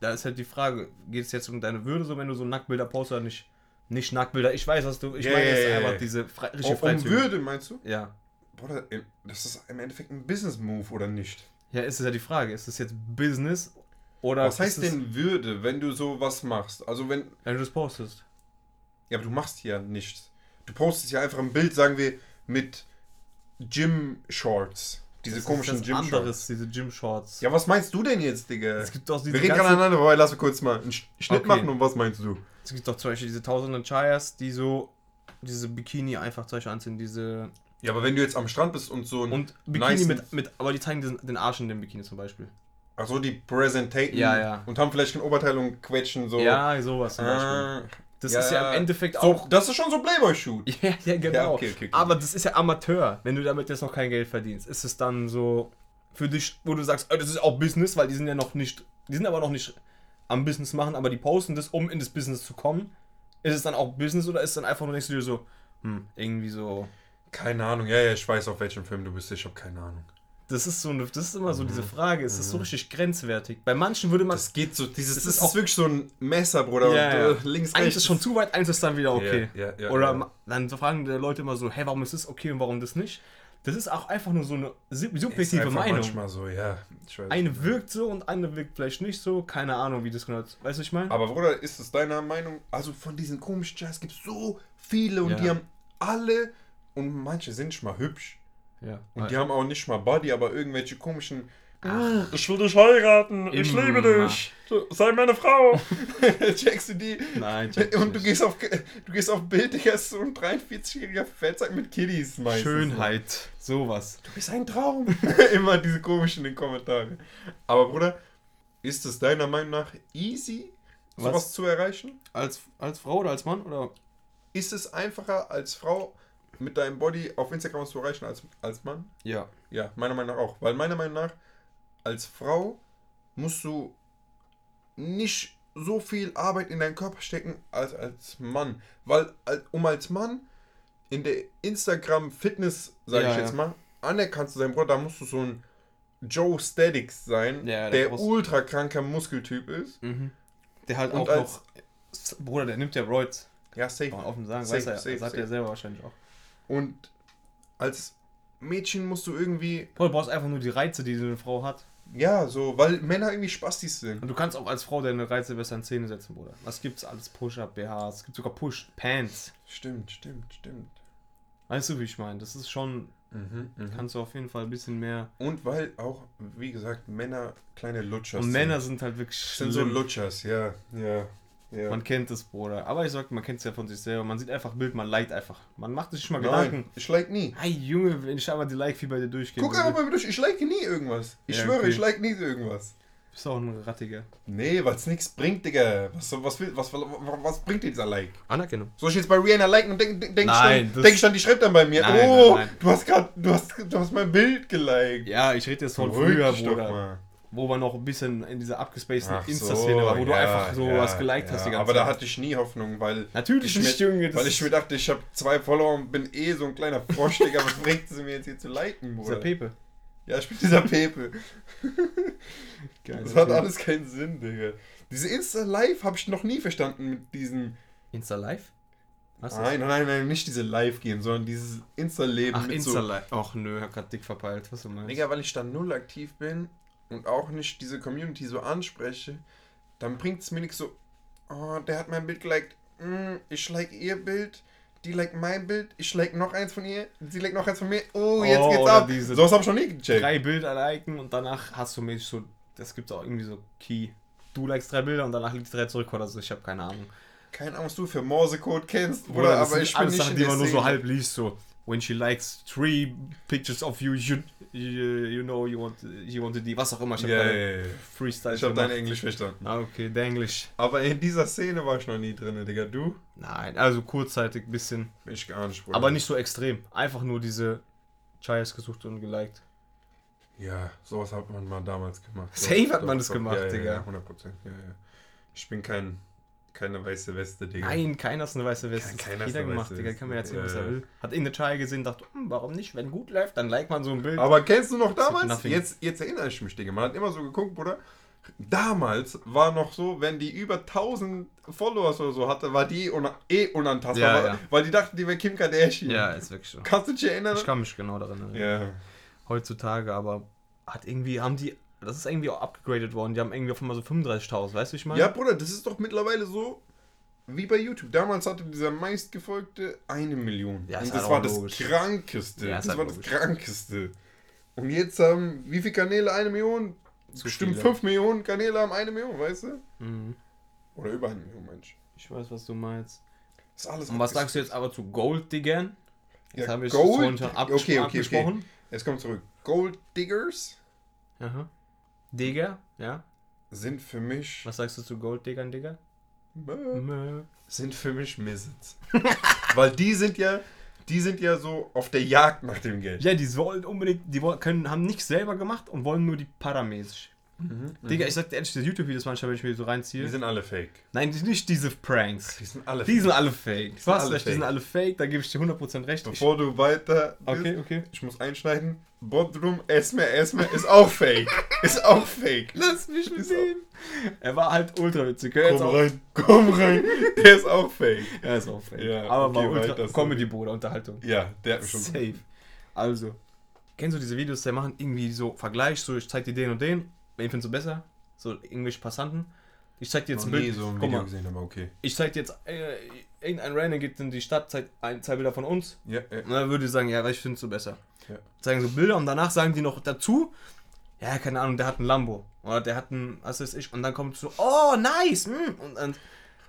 da ist halt die Frage, geht es jetzt um deine Würde, so wenn du so Nacktbilder postest oder nicht? Nicht Nacktbilder, ich weiß, was du. Ich Ja, meine, ja, es ist ja, einfach ja. diese frei, Um, richtige um Freizügige. Würde, meinst du? Ja. Im- das ist im Endeffekt ein Business-Move, oder nicht? Ja, ist es ja die Frage. Ist das jetzt Business oder. Was heißt es- denn Würde, wenn du sowas machst? Also wenn, Wenn du das postest. ja, aber du machst ja nichts. Du postest ja einfach ein Bild, sagen wir, mit Gym-Shorts. Diese Das komischen ist das Gym-Shorts. anderes, diese Gym-Shorts. Ja, was meinst du denn jetzt, Digga? Es gibt doch diese Wir reden gerade aneinander vorbei, lass mir kurz mal einen Sch- Schnitt Okay. machen und was meinst du? Es gibt doch zum Beispiel diese tausenden Chayas, die so diese Bikini einfach zum Beispiel anziehen, diese Ja, aber wenn du jetzt am Strand bist und so ein. und Bikini Nice. mit, mit, aber die zeigen den, den Arsch in dem Bikini zum Beispiel. Achso, die präsentaten Ja, ja. und haben vielleicht ein Oberteil und quetschen so. Ja, sowas zum Beispiel. Ah, Das ja. ist ja im Endeffekt so, auch. das ist schon so Playboy-Shoot. Ja, ja, genau. Ja, okay, okay, okay. Aber das ist ja Amateur. Wenn du damit jetzt noch kein Geld verdienst, ist es dann so für dich, wo du sagst, oh, das ist auch Business, weil die sind ja noch nicht, die sind aber noch nicht am Business machen, aber die posten das, um in das Business zu kommen. Ist es dann auch Business oder ist es dann einfach nur denkst du dir so, hm, irgendwie so. Keine Ahnung, ja, ja, ich weiß, auf welchem Film du bist, ich habe keine Ahnung. Das ist so eine, das ist immer so diese Frage, ist das so richtig grenzwertig? Bei manchen würde man Das geht so, dieses, Das das, ist ist, auch- wirklich so ein Messer, Bruder. Ja, und, äh, links, eins rechts. ist schon zu weit, eins ist dann wieder okay. Ja, ja, Oder dann fragen die Leute immer so, hey, warum ist das okay und warum das nicht? Das ist auch einfach nur so eine sub- Ist subjektive einfach Meinung. manchmal so, ja. Eine wirkt so und eine wirkt vielleicht nicht so. Keine Ahnung, wie das genau ist. Weißt du, ich meine? Aber Bruder, ist es deiner Meinung? Also von diesen komischen Jazz gibt es so viele und die haben alle und manche sind nicht mal hübsch. Ja. Und die haben auch nicht mal Body, aber irgendwelche komischen. Ach, ich will dich heiraten, ich liebe dich, sei meine Frau. Checkst du die? Nein, check ich Und du gehst auf, du gehst auf Bild, Digga, ist so ein 43-jähriger Fettsack mit Kiddies meistens. Schönheit. Sowas. Du bist ein Traum. Immer diese komischen in den Kommentaren. Aber Bruder, ist es deiner Meinung nach easy, sowas Was? zu erreichen? Als, als Frau oder als Mann? Oder? Ist es einfacher als Frau mit deinem Body auf Instagram was zu erreichen als, als Mann? Ja. Ja, meiner Meinung nach auch. Weil meiner Meinung nach, als Frau musst du nicht so viel Arbeit in deinen Körper stecken als als Mann. Weil um als Mann in der Instagram-Fitness, sage Ja, ich jetzt ja. mal, anerkannt zu sein, Bruder, da musst du so ein Joe Statics sein, Ja, der brauchst- ultra kranker Muskeltyp ist. Mhm. Der halt Und auch als- noch. Bruder, der nimmt ja Roids. Ja, safe. Offen sagen. Safe, weiß er, safe, das sagt safe. er selber wahrscheinlich auch. Und als Mädchen musst du irgendwie, Bruder, du brauchst einfach nur die Reize, die eine Frau hat. ja, so, weil Männer irgendwie Spastis sind. Und du kannst auch als Frau deine Reize besser in Szene setzen, Bruder. Was gibt's alles? Push-Up, BHs, es gibt sogar Push-Pants. Stimmt, stimmt, stimmt. Weißt du, wie ich meine? Das ist schon, Mhm, mhm. kannst du auf jeden Fall ein bisschen mehr. Und weil auch, wie gesagt, Männer kleine Lutschers Und Männer sind halt wirklich sind so schlimm. Lutschers, ja, ja, ja. Man kennt es, Bruder. Aber ich sag, man kennt es ja von sich selber. Man sieht einfach Bild, man liked einfach. Man macht sich mal Nein, Gedanken. ich like nie. Hey Junge, wenn ich aber die Like wie bei dir durchgehe. Guck einfach bei mir durch, ich like nie irgendwas. Ich Ja, schwöre, okay. ich like nie irgendwas. Bist auch ein Rattiger. Nee, weil es nichts bringt, Digga. Was, was, will, was, was, was bringt dir dieser Like? Anerkennung. Soll ich jetzt bei Rihanna liken und denk, denk, denk, Nein, ich, dann, denk ich dann, die schreibt dann bei mir, Nein, oh, nein, nein. du hast gerade, du hast, du hast mein Bild geliked. Ja, ich rede jetzt von Beruhig früher, Bruder. Wo man noch ein bisschen in dieser abgespaceden Insta-Szene war, wo du ja, einfach so ja, was geliked ja, hast die ganze Aber Zeit. da hatte ich nie Hoffnung, weil Natürlich ich nicht, mir, Junge. Das weil ich mir dachte, ich habe zwei Follower und bin eh so ein kleiner Frosch, Digga. Was bringt es mir jetzt hier zu liken, dieser Bruder? Pepe. Ja, ich bin dieser Pepe. Geil. Das hat alles keinen Sinn, Digga. Diese Insta-Live habe ich noch nie verstanden mit diesem. Insta Live? Was Nein, nein, nein, nicht diese Live-Gehen, sondern dieses Insta-Leben. Ach, mit Insta Live. Ach nö, hab grad dick verpeilt. Was du So, meinst. Digga, weil ich da null aktiv bin und auch nicht diese Community so anspreche, dann bringt es mir nichts so, oh, der hat mein Bild geliked, mm, ich like ihr Bild, die like mein Bild, ich like noch eins von ihr, sie like noch eins von mir, oh, jetzt Oh, geht's oder ab. diese So was hab ich noch nie gecheckt. Drei Bilder liken und danach hast du mäßig so. Das gibt auch irgendwie so Key. Du likest drei Bilder und danach liegt drei zurück oder so. Ich habe keine Ahnung. Keine Ahnung, was du für Morsecode kennst, Bruder, Bruder, das aber ich bin nicht Sachen, in die man nur so halb liest, so. When she likes three pictures of you, you, you, know you want, you want die, was auch immer. Ich habe ja, ja, ja. Freestyle Ich hab gemacht. dein Englisch verstanden. Ah, okay, der Englisch. Aber in dieser Szene war ich noch nie drin, Digga. Du? Nein, also kurzzeitig ein bisschen. Ich gar nicht, Bruder. Aber nicht so extrem. Einfach nur diese Chayas gesucht und geliked. Ja, sowas hat man mal damals gemacht. Safe hat man das gemacht, ja, Digga. Ja, 100 Prozent. Ja, ja. Ich bin kein, keine weiße Weste, Digga. Nein, keiner ist eine weiße Weste. Keiner ist jeder eine gemacht, weiße Digga. Kann mir Weste. erzählen, was er will. Hat irgendeine Chai gesehen, dachte, hm, warum nicht? Wenn gut läuft, dann liked man so ein Bild. Aber kennst du noch damals? Jetzt, jetzt erinnere ich mich, Digga. Man hat immer so geguckt, Bruder. damals war noch so, wenn die über 1000 Followers oder so hatte, war die una eh unantastbar, Ja, weil, ja. weil die dachten, die wäre Kim Kardashian. Ja, ist wirklich so. Kannst du dich erinnern? Ich kann mich genau daran erinnern. ja. Heutzutage, aber hat irgendwie, haben die, das ist irgendwie auch abgegradet worden. Die haben irgendwie auf einmal so 35.000, weißt du, wie ich meine? ja, Bruder, das ist doch mittlerweile so wie bei YouTube. Damals hatte dieser meistgefolgte eine Million. Ja, Und halt das auch war das logisch. Krankeste. Ja, das halt war logisch. das Krankeste. Und jetzt haben wie viele Kanäle eine Million? Zu Bestimmt viele. 5 Millionen Kanäle haben eine Million, weißt du? Mhm. Oder über eine Million, Mensch. Ich weiß, was du meinst. Das ist alles Und was sagst du jetzt aber zu Gold-Diggern? Jetzt Ja, haben wir es Gold- vorhin schon okay, okay, abgesprochen. Jetzt kommt zurück. Gold Diggers Aha. Digger, ja. sind für mich Was sagst du zu Golddiggern, Digger? Mö. sind für mich Misets. Weil die sind ja die sind ja so auf der Jagd nach dem Geld. Ja, die wollen unbedingt, die wollen, können, haben nichts selber gemacht und wollen nur die paramäßig. Digga, ich sag dir ehrlich, die YouTube-Videos manchmal, wenn ich mir so reinziehe. Die sind alle fake. Nein, die- nicht diese Pranks. Die sind alle Die sind alle fake. Du hast alle recht, die fake. sind alle fake, da gebe ich dir 100% recht. Ich, Bevor du weiter bist, okay, okay. ich muss einschneiden. Bodrum Esme Esme ist auch fake. ist auch fake. Lass mich mit dem. Er war halt ultra witzig. Hör jetzt Komm rein, komm rein. Der ist auch fake. Er ist auch fake. Ja, Aber war okay, ultra weiter, sorry. Comedy-Bruder, Unterhaltung. Ja, der hat mich schon. Safe. Also, kennst du diese Videos, der machen irgendwie so Vergleich, so ich zeig dir den und den, wen findest du besser? So irgendwelche Passanten. Ich zeig dir jetzt ein Bild. so ein Guck mal, gesehen, aber okay. ich zeig dir jetzt, äh, irgendein Random geht in die Stadt, zeigt ein, zwei Bilder von uns. Ja, ja. Und dann würde ich sagen, ja, was findest du besser? Ja. Zeigen so Bilder und danach sagen die noch dazu, ja, keine Ahnung, der hat ein Lambo. Oder der hat ein, was weiß ich, und dann kommt so, oh, nice! mm, Und dann,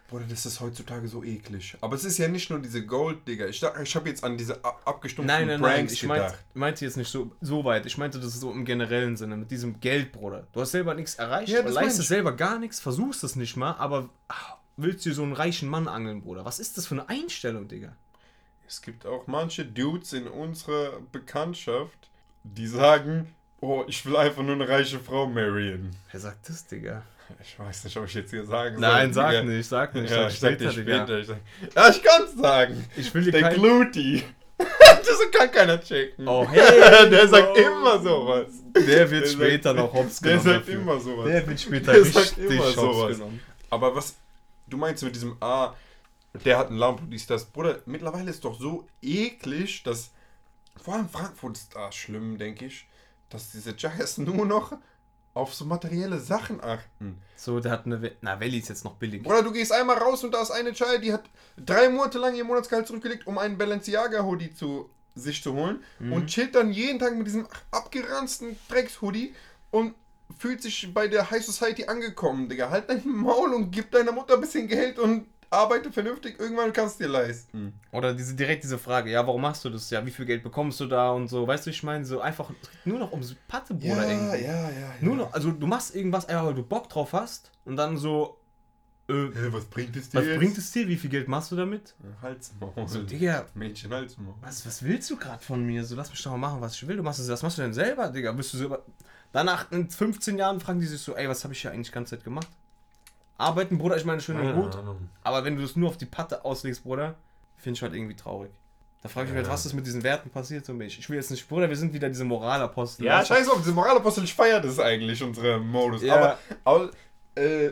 Bruder, das ist heutzutage so eklig. Aber es ist ja nicht nur diese Gold, Digga. Ich, ich habe jetzt an diese ab- abgestumpften nein, nein, nein, Pranks ich meinte, gedacht. meinte jetzt nicht so, so weit. Ich meinte das so im generellen Sinne, mit diesem Geld, Bruder. Du hast selber nichts erreicht, Ja, leistest ich. selber gar nichts, versuchst es nicht mal, aber ah, willst du so einen reichen Mann angeln, Bruder? Was ist das für eine Einstellung, Digga? Es gibt auch manche Dudes in unserer Bekanntschaft, die sagen, oh, ich will einfach nur eine reiche Frau marrien. Wer sagt das, Digga? Ich weiß nicht, ob ich jetzt hier sagen soll. Nein, sag Digga. nicht, sag nicht. Ja, sag ich sag dir später. Ich sag, ja, ich kann's sagen. Ich will dir Der kein... Gluti. das kann keiner checken. Oh, hey, der sagt immer sowas. Der wird Der später sagt- noch hops Der genommen. sagt dafür. immer sowas. Der wird später Der sagt richtig immer hops sowas. genommen. Aber was du meinst mit diesem Ah, der hat ein Lambo, dies, das. Bruder, mittlerweile ist doch so eklig, dass vor allem Frankfurt ist da schlimm, denke ich, dass diese Jackers nur noch auf so materielle Sachen achten. So, der hat eine... We Na, Welli ist jetzt noch billig. Bruder, du gehst einmal raus und da ist eine Child, die hat drei Monate lang ihr Monatsgehalt zurückgelegt, um einen Balenciaga-Hoodie zu sich zu holen Mhm. und chillt dann jeden Tag mit diesem abgeranzten Drecks-Hoodie und fühlt sich bei der High Society angekommen, Digga. Halt dein Maul und gib deiner Mutter ein bisschen Geld und arbeite vernünftig. Irgendwann kannst du dir leisten. Oder diese, direkt diese Frage, ja, warum machst du das? Ja, wie viel Geld bekommst du da und so. Weißt du, ich meine, so einfach nur noch um Patte, Bruder, irgendwie. ja, ja. Nur noch, also du machst irgendwas, einfach weil du Bock drauf hast und dann so, äh, Hä, was bringt es dir was jetzt? bringt es dir? Wie viel Geld machst du damit? Halsmaul. So, Digga, Mädchen, Halsmaul. was, was willst du gerade von mir? So, lass mich doch mal machen, was ich will. Du machst das, was machst du denn selber, Digga? Bist du selber. Danach, in 15 Jahren, fragen die sich so, ey, was habe ich hier eigentlich die ganze Zeit gemacht? Arbeiten, Bruder, ich meine, schön und gut. Aber wenn du das nur auf die Patte auslegst, Bruder, finde ich halt irgendwie traurig. Da frage ich mich halt, Ja. was ist mit diesen Werten passiert für mich? Ich will jetzt nicht, Bruder, wir sind wieder diese Moralapostel. Ja, scheiß auf, diese Moralapostel, ich feiere das eigentlich, unsere Modus. Ja. Aber, aber äh,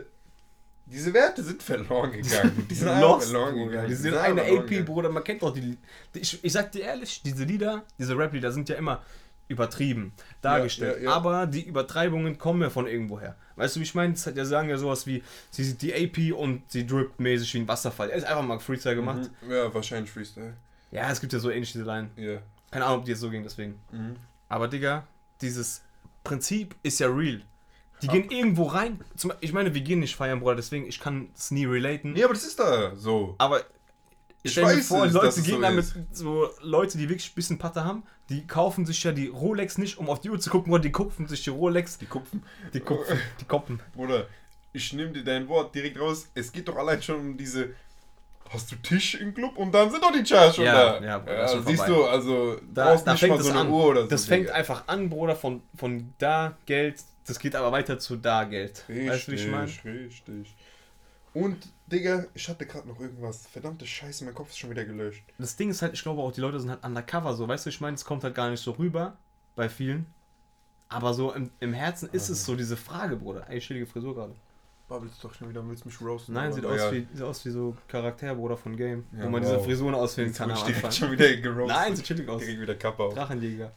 diese Werte sind verloren gegangen. Die sind Lost, verloren gegangen. Die sind einfach eine AP, gegangen. Bruder, man kennt doch die, die ich, ich sag dir ehrlich, diese Lieder, diese Rap-Lieder sind ja immer übertrieben dargestellt. ja, ja. Aber die Übertreibungen kommen ja von irgendwoher. Weißt du, wie ich meine? Die sagen ja sowas wie, sie sieht die AP und sie drippt mäßig wie ein Wasserfall. Er ist einfach mal Freestyle gemacht. Mhm. Ja, wahrscheinlich Freestyle. Ja, es gibt ja so ähnliche Line. Ja. Keine Ahnung, ob die jetzt so ging, deswegen. Mhm. Aber Digga, dieses Prinzip ist ja real. Die gehen irgendwo rein. Zum, ich meine, wir gehen nicht feiern, Bruder, deswegen ich kann es nie relaten. Nee, aber das ist da so. Aber Ich stell mir weiß vor, es, Leute gehen so da mit ist. so Leute, die wirklich ein bisschen Patte haben, die kaufen sich ja die Rolex nicht, um auf die Uhr zu gucken, oder die kupfen sich die Rolex, Die Kupfen. die kupfen, die koppen. Bruder, ich nehme dir dein Wort direkt raus. Es geht doch allein schon um diese. Hast du Tisch im Club? Und dann sind doch die Chars schon Ja, da. ja, Bruder, schon siehst vorbei. du, also Da, brauchst da nicht fängt mal so eine an. Uhr oder so. das fängt Digga. einfach an, Bruder, von, von da Geld, das geht aber weiter zu da Geld. Richtig, weißt du, wie ich meine? richtig. Und, Digga, ich hatte gerade noch irgendwas. Verdammte Scheiße, mein Kopf ist schon wieder gelöscht. Das Ding ist halt, ich glaube auch, die Leute sind halt undercover so, weißt du, ich meine, es kommt halt gar nicht so rüber bei vielen. Aber so im, im Herzen ist Also. es so diese Frage, Bruder. Ey, chillige Frisur gerade. Babbelst doch schon wieder, willst mich roasten? Nein, aber- sieht aus, wie, sieht aus wie so Charakter, Bruder, von Game. Ja, wo man wow. diese Frisuren auswählen kann am Anfang. schon wieder geroastet. Nein, sieht chillig aus. Direkt wieder Kappe auf. Drachenjäger.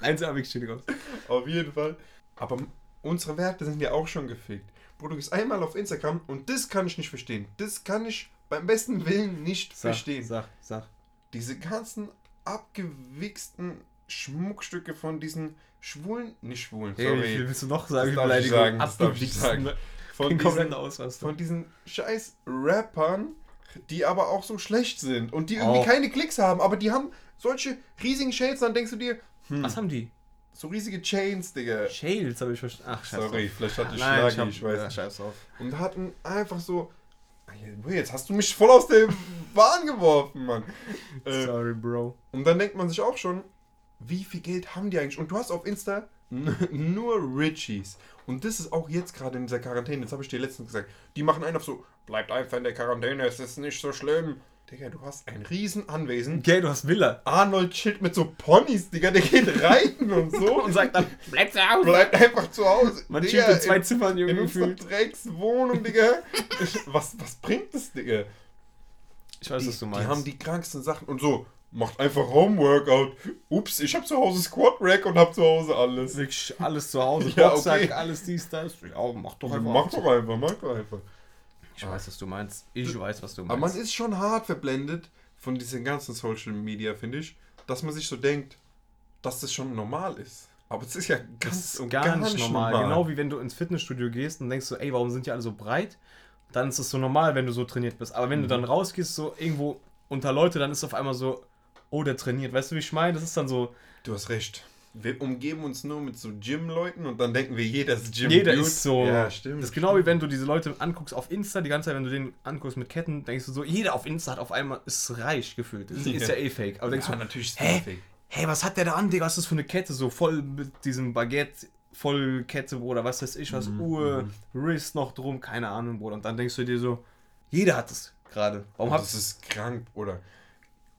Wirklich chillig aus. Auf jeden Fall. Aber unsere Werte sind ja auch schon gefickt. Du gehst einmal auf Instagram und das kann ich nicht verstehen. Das kann ich beim besten Willen nicht Sag, verstehen. Sag, sag. Diese ganzen abgewichsten Schmuckstücke von diesen Schwulen, nicht Schwulen, Hey, wie viel sorry. willst du noch sagen? Das darf ich sagen, das darf ich sagen. Von diesen, von diesen scheiß Rappern, die aber auch so schlecht sind und die irgendwie Auch. keine Klicks haben, aber die haben solche riesigen Shades, dann denkst du dir, hm, Was haben die? So riesige Chains, Digga. Shales, habe ich verstanden. Ach, scheiße. Sorry, vielleicht hatte ich Nein, Schlagi, ich, hab, ich weiß ja, nicht. scheiß auf. Und hatten einfach so. Jetzt hast du mich voll aus der Bahn geworfen, Mann. Äh, Sorry, Bro. und dann denkt man sich auch schon, wie viel Geld haben die eigentlich? Und du hast auf Insta nur Richies. Und das ist auch jetzt gerade in dieser Quarantäne, das habe ich dir letztens gesagt. Die machen einen auf so, bleibt einfach in der Quarantäne, es ist nicht so schlimm. Digga, du hast ein riesen Anwesen. Gay, du hast Villa. Arnold chillt mit so Ponys, Digga, der geht reiten und so. Und sagt dann, bleib zu Hause. bleibt einfach zu Hause. Man Digga, chillt in zwei Zimmern, Junge, in unserer. Dreckswohnung, Digga. Was, was bringt das, Digga? Ich weiß, die, was du die meinst. haben die kranksten Sachen und so. Macht einfach Homeworkout. Ups, ich hab zu Hause Squat Rack und hab zu Hause alles. Wirklich alles zu Hause. Ja, Boxsack, okay. alles dies, das. Ja, mach doch einfach. Mach doch einfach, mach doch einfach. Ich weiß, was du meinst. Ich weiß, was du Aber man meinst. ist schon hart verblendet von diesen ganzen Social Media, finde ich, dass man sich so denkt, dass das schon normal ist. Aber es ist ja ganz und gar, nicht normal. Genau wie wenn du ins Fitnessstudio gehst und denkst so, ey, warum sind die alle so breit? Dann ist es so normal, wenn du so trainiert bist. Aber wenn Mhm. du dann rausgehst, so irgendwo unter Leute, dann ist es auf einmal so, oh, der trainiert. Weißt du, wie ich meine? Das ist dann so, Du hast recht. Wir umgeben uns nur mit so Gym-Leuten und dann denken wir, jeder ist gym jeder Dude. ist so. Ja, stimmt. Das ist genau wie wenn du diese Leute anguckst auf Insta, die ganze Zeit, wenn du den anguckst mit Ketten, denkst du so, jeder auf Insta hat auf einmal, ist reich gefühlt. Das ist ja, eh fake. Aber denkst ja, du, natürlich ist hä? das fake. hey, was hat der da an, Digga? Was ist das für eine Kette? So voll mit diesem Baguette, voll Kette, Bruder, was weiß ich, was, Mhm, Uhr, Wrist noch drum, keine Ahnung, Bruder. Und dann denkst du dir so, jeder hat es gerade. Warum hat das ist krank, oder?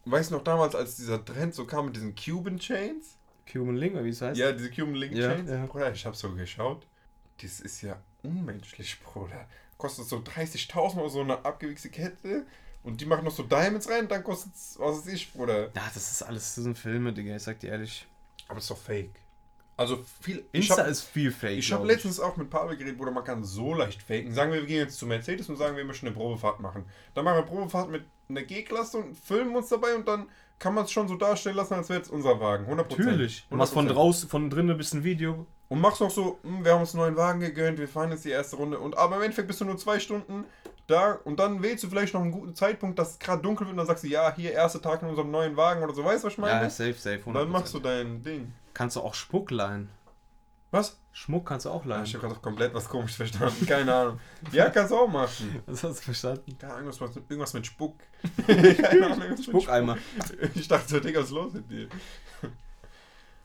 Weißt du noch damals, als dieser Trend so kam mit diesen Cuban Chains? Cuban Link, oder wie es heißt? Ja, diese Cuban Link Ja, Chains. ja. Bruder, ich hab so geschaut. Das ist ja unmenschlich, Bruder. Kostet so 30.000 Euro so eine abgewichste Kette. Und die machen noch so Diamonds rein, dann kostet es, was weiß ich, Bruder. Ja, das ist alles, das sind Filme, Digga, ich sag dir ehrlich. Aber das ist doch fake. Also viel. ich Insta hab, ist viel fake. ich habe letztens auch mit Pavel geredet, Bruder, man kann so leicht faken. Sagen wir, wir gehen jetzt zu Mercedes und sagen, wir möchten eine Probefahrt machen. Dann machen wir eine Probefahrt mit einer G-Klasse und filmen uns dabei und dann kann man es schon so darstellen lassen, als wäre es unser Wagen. 100%. Natürlich. Du machst von 100%. draußen, von drinnen ein bisschen Video. Und machst noch so, "Hm, wir haben uns einen neuen Wagen gegönnt, wir fahren jetzt die erste Runde. Und aber im Endeffekt bist du nur zwei Stunden da und dann wählst du vielleicht noch einen guten Zeitpunkt, dass es gerade dunkel wird und dann sagst du, ja, hier erster Tag in unserem neuen Wagen oder so, weißt du, was ich meine? Ja, safe, safe. und dann 100%. machst du dein Ding. Kannst du auch Schmuck leihen. Was? Schmuck kannst du auch Ah, leihen. ich habe gerade komplett was komisch verstanden. Keine Ahnung. Ja, kannst du auch machen. Das hast du verstanden. Ja, irgendwas, mit- irgendwas mit Spuck. Keine Ahnung, Spuckeimer. Spuck. Ich dachte so, Digga, was ist los mit dir?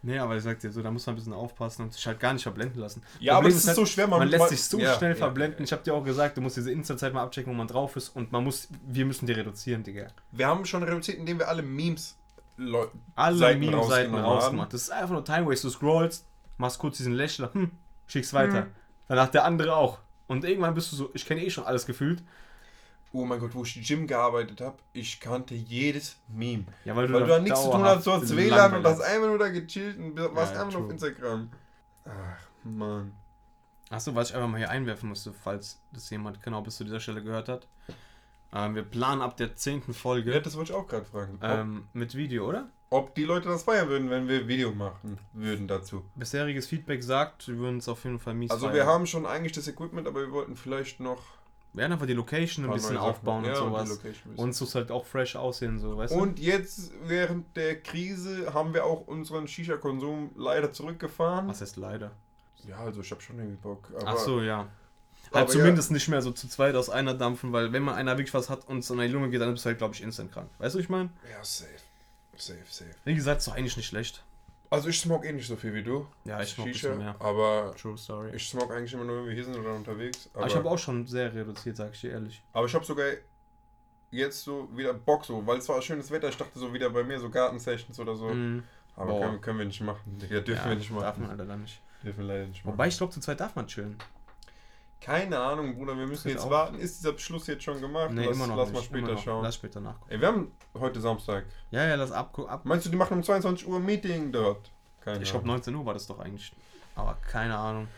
Nee, aber ich sag dir so, da muss man ein bisschen aufpassen und sich halt gar nicht verblenden lassen. Ja, aber Problem das ist halt, so schwer, Man, man- lässt sich so ja, schnell ja, verblenden. Ich habe dir auch gesagt, du musst diese Insta-Zeit mal abchecken, wo man drauf ist und man muss, wir müssen die reduzieren, Digga. Wir haben schon reduziert, indem wir alle Memes Leu- Alle Seiten Meme-Seiten rausgemacht. Das ist einfach nur Time Waste. Du scrollst, machst kurz diesen Lächler, hm, schickst weiter. Hm. Danach der andere auch. Und irgendwann bist du so, ich kenne eh schon alles gefühlt. Oh mein Gott, wo ich im Gym gearbeitet habe, ich kannte jedes Meme. Ja, weil du, Weil du da nichts zu tun hast, du hast WLAN und hast das. einfach nur da gechillt und warst Ja, einfach nur auf. Instagram. Ach, Mann. Achso, was ich einfach mal hier einwerfen musste, falls das jemand genau bis zu dieser Stelle gehört hat. Ähm, wir planen ab der zehnten Folge Ja, das wollte ich auch gerade fragen. Ähm, mit Video, oder? Ob die Leute das feiern würden, wenn wir Video machen würden dazu. Bisheriges Feedback sagt, wir würden es auf jeden Fall mies Also feiern. wir haben schon eigentlich das Equipment, aber wir wollten vielleicht noch Wir werden einfach die Location ein bisschen aufbauen machen. und Ja, sowas. Location Und es muss halt auch fresh aussehen, so, weißt du? Und jetzt, während der Krise, haben wir auch unseren Shisha-Konsum leider zurückgefahren. Was heißt leider? Ja, also ich habe schon irgendwie Bock. Aber, Ach so, ja. aber Halt zumindest nicht mehr so zu zweit aus einer dampfen, weil wenn mal einer wirklich was hat und es in die Lunge geht, dann bist du halt, glaube ich, instant krank. Weißt du, was ich meine? Ja, ja safe. Safe, safe. Wie gesagt, ist doch eigentlich nicht schlecht. Also ich smoke eh nicht so viel wie du. Ja, ich smoke Shisha, mehr. aber True Story. ich smoke eigentlich immer nur, wenn wir hier sind oder unterwegs. Aber ich habe auch schon sehr reduziert, sag ich dir ehrlich. Aber ich habe sogar jetzt so wieder Bock so, weil es war schönes Wetter. Ich dachte so wieder bei mir so Gartensessions oder so. Mhm. Aber können, können wir nicht machen. Digga, dürfen Ja, wir nicht machen. Darf man leider nicht. Dürfen wir leider nicht machen. Wobei ich glaube, zu zweit darf man chillen. Keine Ahnung, Bruder, wir müssen jetzt auch. warten. Ist dieser Beschluss jetzt schon gemacht? Nee, lass, immer noch lass nicht. mal später schauen. Lass später nachgucken. Ey, wir haben heute Samstag. Ja, ja, lass ab. ab. Meinst du, die machen um 22 Uhr ein Meeting dort? Keine Ich glaube, Ahnung. 19 Uhr war das doch eigentlich. Aber keine Ahnung.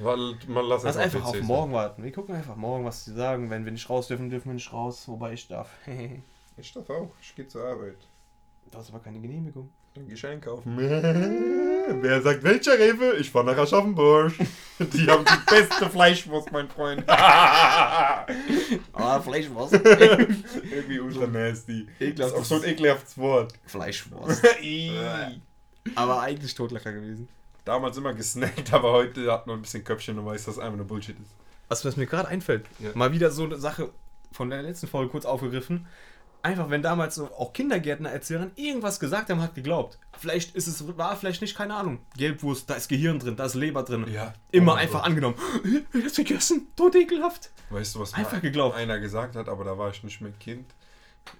Weil, mal lass Lass einfach auf morgen warten. Wir gucken einfach morgen, was sie sagen. Wenn wir nicht raus dürfen, dürfen wir nicht raus. Wobei ich darf. Ich darf auch. Ich gehe zur Arbeit. das ist aber keine Genehmigung. Dann geh ich einkaufen. Wer sagt welcher Rewe? Ich fahr nach Aschaffenburg. Die haben die beste Fleischwurst, mein Freund. Ah, Fleischwurst. Irgendwie ultra nasty. Das Ekelhaft. ist auch so ein ekelhaftes Wort. Fleischwurst. Aber eigentlich totlacher gewesen. Damals immer gesnackt, aber heute hat man ein bisschen Köpfchen und weiß, dass einfach nur Bullshit ist. Was, was mir gerade einfällt, Ja. mal wieder so eine Sache von der letzten Folge kurz aufgegriffen. Einfach, wenn damals so auch Kindergärtner erzählen, irgendwas gesagt haben, hat geglaubt. Vielleicht ist es, war vielleicht nicht, keine Ahnung. Gelbwurst, da ist Gehirn drin, da ist Leber drin. Ja. Immer Oh einfach Gott. angenommen. Wer hat gegessen? Tot ekelhaft. Weißt du, was Einfach geglaubt. einer gesagt hat, aber da war ich nicht mehr Kind.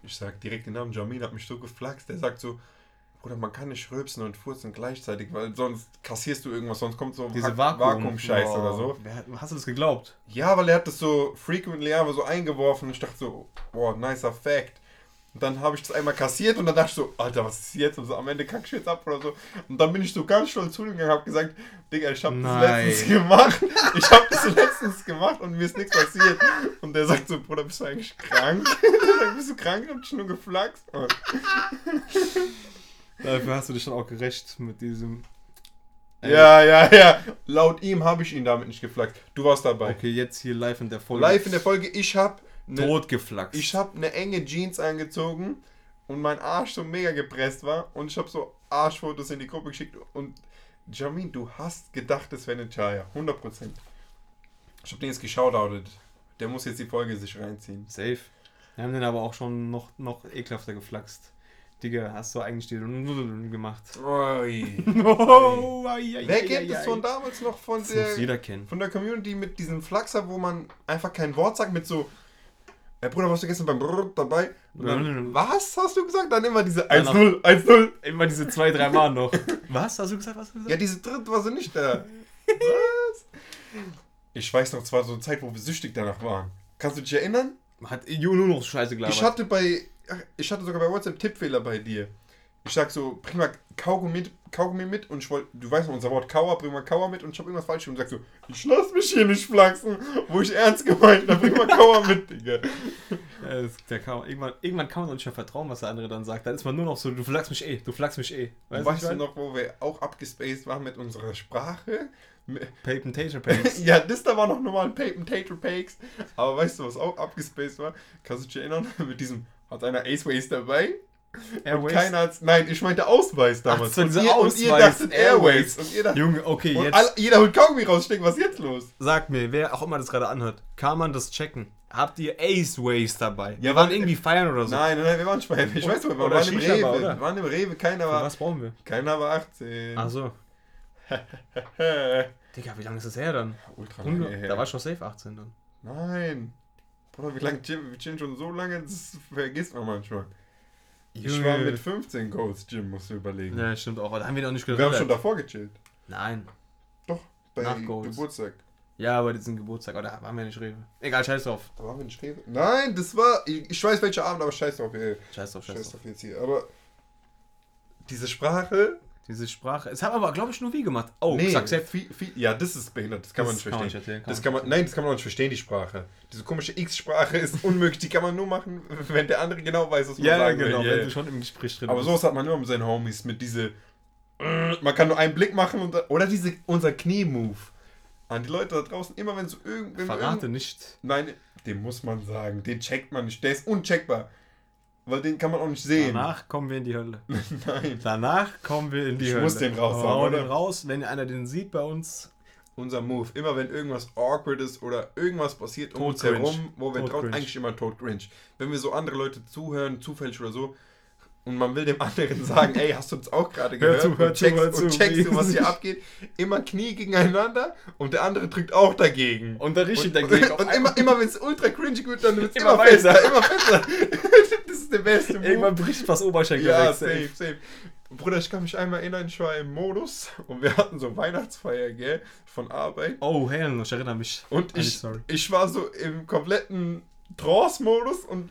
Ich sag direkt den Namen, Jamin hat mich so geflaxt. Der sagt so, Bruder, man kann nicht rülpsen und furzen gleichzeitig, weil sonst kassierst du irgendwas, sonst kommt so Diese Vakuum- Vakuum. Vakuum-Scheiß Boah. oder so. Wer, hat- hast du das geglaubt? Ja, weil er hat das so frequently einfach so eingeworfen und ich dachte so, boah, nicer Fact. Und dann habe ich das einmal kassiert und dann dachte ich so, Alter, was ist jetzt? Und so, am Ende kack ich jetzt ab oder so. Und dann bin ich so ganz stolz zu ihm gegangen und habe gesagt, Digga, ich habe das letztens gemacht. Ich habe das letztens gemacht und mir ist nichts passiert. Und der sagt so, Bruder, bist du eigentlich krank? Sagt, bist du krank? Ich hab dich nur geflaxt. Und Dafür hast du dich dann auch gerecht mit diesem. ja, ja, ja. Laut ihm habe ich ihn damit nicht geflaxt. Du warst dabei. Okay, jetzt hier live in der Folge. Live in der Folge, ich habe ne, Tot geflaxt. Ich habe eine enge Jeans angezogen und mein Arsch so mega gepresst war und ich habe so Arschfotos in die Gruppe geschickt und Jamin, du hast gedacht, es wäre eine Chaya. 100%. Ich habe den jetzt geschautoutet. Der muss jetzt die Folge sich reinziehen. Safe. Wir haben den aber auch schon noch, noch ekelhafter geflaxt. Digga, hast du eigentlich die gemacht. Oi. Oh, Wer kennt ai. von damals noch von Das der, jeder kennen. von der Community mit diesem Flachser, wo man einfach kein Wort sagt mit so Ey Bruder, warst du gestern beim Brrr dabei? Dann, was hast du gesagt? Dann immer diese Danach- 1-0, 1-0. Immer diese zwei, drei Mal noch. Was? Hast du gesagt? Was hast du gesagt? Ja, diese dritte war sie nicht da. Was? Ich weiß noch, es war so eine Zeit, wo wir süchtig danach waren. Kannst du dich erinnern? Hat Ju nur noch Scheiße gelabert. Ich hatte bei, ich hatte sogar bei WhatsApp Tippfehler bei dir. Ich sag so, bring mal Kaugummi mit, Kaugummi mit und ich wollte, du weißt noch unser Wort Kauer, bring mal Kauer mit und ich habe irgendwas falsch und sag so, ich lass mich hier nicht flachsen, wo ich ernst gemeint habe, bring mal Kauer mit, Digga. Ja, das, der kann, irgendwann, irgendwann kann man nicht mehr vertrauen, was der andere dann sagt. Dann ist man nur noch so, du flachst mich eh, du flachst mich eh. Weißt, du, weißt du noch, wo wir auch abgespaced waren mit unserer Sprache? Papen Tater Pace. Ja, das da war noch normal Papen Tater Pakes. Aber weißt du, was auch abgespaced war? Kannst du dich erinnern? Mit diesem, hat einer Aceways dabei? Und Airways. keiner hat's, nein, ich meinte Ausweis damals. Ach so, und, ihr, und ihr Ausweis, dachtet Airways. Und, ihr dachtet, Junge, okay, und jetzt alle, jeder holt Kaugummi raus. Ich denke, was ist jetzt los? sag mir, wer auch immer das gerade anhört, kann man das checken? Habt ihr Aceways dabei? Ja, wir waren irgendwie feiern oder so. Nein, nein, wir waren Speyer. Ich weiß nicht, wir waren im Rewe. Oder? Wir waren im Rewe, keiner war, was brauchen wir? keiner war 18. Ach so. Digga, wie lange ist das her dann? Ultra lange Hunde, her. da war ich doch safe 18 dann. Nein. Bruder, wie lange wir chillen schon so lange, das vergisst man manchmal. Ich war mit 15 Ghost Gym, musst du überlegen. Ja, stimmt auch. Da haben wir noch nicht wir haben schon geredet. davor gechillt. Nein. Doch, bei Nach. Geburtstag. Ja, aber diesen Geburtstag, oder waren wir nicht reden. Egal, scheiß drauf. Da waren wir nicht Rewe. Nein, das war. Ich, ich weiß welcher Abend, aber scheiß drauf, ey. Scheiß drauf, scheiß Scheiß drauf. drauf jetzt hier. Aber diese Sprache. Diese Sprache. Es haben aber, glaube ich, nur wie gemacht. Oh, nee, selbst. viel, viel, ja, das ist behindert. Das kann man nicht Das kann verstehen. erzählen, das kann man, nein, das kann man auch nicht verstehen, die Sprache. Diese komische X-Sprache ist unmöglich. Die kann man nur machen, wenn der andere genau weiß, was man Ja, sagen genau, will. wenn Ja, du schon im Gespräch drin Aber bist. sowas hat man nur mit seinen Homies, mit diese. Man kann nur einen Blick machen und, oder diese, unser Knie-Move. An die Leute da draußen, immer wenn so irgend, wenn Verrate irgend- nicht. Nein, den muss man sagen. Den checkt man nicht. Der ist uncheckbar. Weil den kann man auch nicht sehen. Danach kommen wir in die Hölle. Nein. Danach kommen wir in die Ich Hölle. muss den raushauen, Hau oder? den raus, wenn einer den sieht bei uns. Unser Move. Immer wenn irgendwas awkward ist oder irgendwas passiert um Tot uns cringe. herum, wo wir Tot draußen cringe. eigentlich immer tot cringe. Wenn wir so andere Leute zuhören, zufällig oder so, und man will dem anderen sagen, ey, hast du uns auch gerade Hör gehört? zu, hör und zu, checkst, hör zu, und checkst du, was hier abgeht. Immer Knie gegeneinander und der andere drückt auch dagegen. Und der richtig dagegen. Und, und immer, immer wenn es ultra cringy wird, dann wird es Immer immer, fester, weiter. immer fester. Ist der beste Move. Irgendwann bricht was Oberschenkel Ja, weg. safe, safe. Bruder, ich kann mich einmal erinnern, ich war im Modus und wir hatten so Weihnachtsfeier, gell, von Arbeit. Oh, hell, ich erinnere mich. Und ich, sorry. ich war so im kompletten Trance-Modus und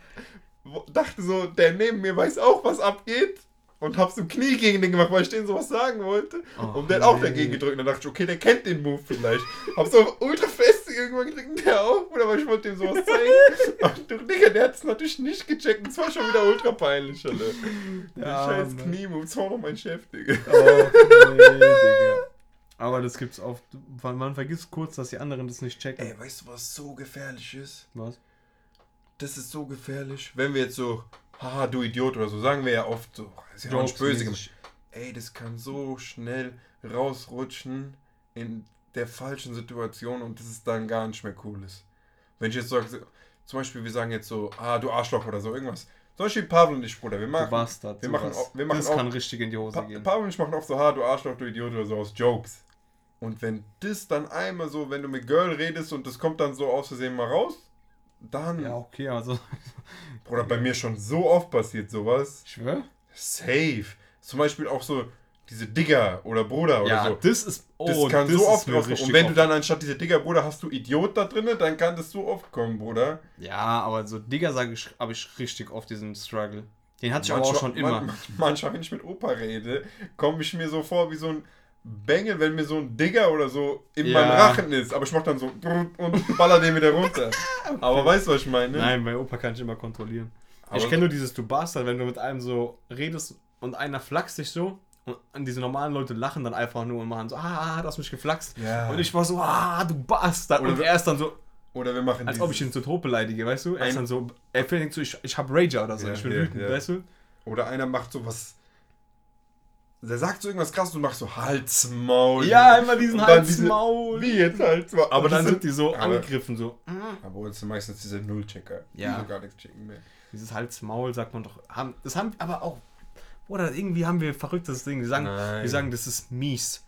dachte so, der neben mir weiß auch, was abgeht. Und hab so Knie gegen den gemacht, weil ich denen sowas sagen wollte. Oh, und der hat auch nee. dagegen gedrückt. Und dann dachte ich, okay, der kennt den Move vielleicht. Hab so ultra fest irgendwann gedrückt der auch, oder weil ich wollte dem sowas zeigen. und du, Digga, der hat es natürlich nicht gecheckt. Und es war schon wieder ultra peinlich, Alter. Der Ja, scheiß Mann. Knie-Move, das war noch mein Chef, Digga. Oh, nee, Digga. Aber das gibt's oft. weil Man vergisst kurz, dass die anderen das nicht checken. Ey, weißt du, was so gefährlich ist? Was? Das ist so gefährlich. Wenn wir jetzt so, haha, du Idiot oder so, sagen wir ja oft so. Ist ja nicht böse gemacht. Ey, das kann so schnell rausrutschen in der falschen Situation und das ist dann gar nicht mehr cool ist. Wenn ich jetzt sage, so- zum Beispiel, wir sagen jetzt so, ah, du Arschloch oder so, irgendwas. Zum Beispiel Pavel und ich, Bruder, wir Du machen, Bastard. wir machen, auch- wir machen das auch- kann richtig in die Hose pa gehen. Pavel und ich machen oft so, ah, du Arschloch, du Idiot oder so aus Jokes. Und wenn das dann einmal so, wenn du mit Girl redest und das kommt dann so aus Versehen mal raus, dann, Ja, okay, also. Bruder, bei mir schon so oft passiert sowas. Ich schwör? Safe. Zum Beispiel auch so diese Digger oder Bruder oder Ja, so. das ist. Oh, Das kann so ist oft rauskommen. Und wenn du oft- dann anstatt diese Digger, Bruder, hast du Idiot da drin, dann kann das so oft kommen, Bruder. Ja, aber so Digger sage ich, habe ich richtig oft diesen Struggle. Den hatte ich aber auch Manchmal- schon immer. man- manchmal, wenn ich mit Opa rede, komme ich mir so vor wie so ein Bengel, wenn mir so ein Digger oder so in Ja. meinem Rachen ist. Aber ich mach dann so und baller den wieder runter. Aber weißt du, was ich meine? Nein, bei Opa kann ich immer kontrollieren. Aber- ich kenne nur dieses Du Bastard, wenn du mit einem so redest und einer flaxt dich so und diese normalen Leute lachen dann einfach nur und machen so, ah, du hast mich geflaxt. Ja. Und ich war so, ah, du Bastard. Oder und er ist dann so, Oder wir machen als ob ich ihn zu Tod beleidige, weißt du? Er ist dann so, er denkt so, ich, ich hab Rager oder so, Ja, ich bin ja, wütend, weißt du? Oder einer macht so was. Der sagt so irgendwas krasses und du machst so Halsmaul. Ja, immer diesen dann diese- Halsmaul. Wie jetzt Halsmaul? Aber dann sind die so aber- angegriffen, so. mm. Aber uns sind meistens diese Nullchecker. Ja. Die so gar nichts checken mehr. Dieses Hals-Maul sagt man doch. Haben, das haben aber auch. Oder irgendwie haben wir verrücktes Ding. Wir sagen, Nein. wir sagen, das ist mies.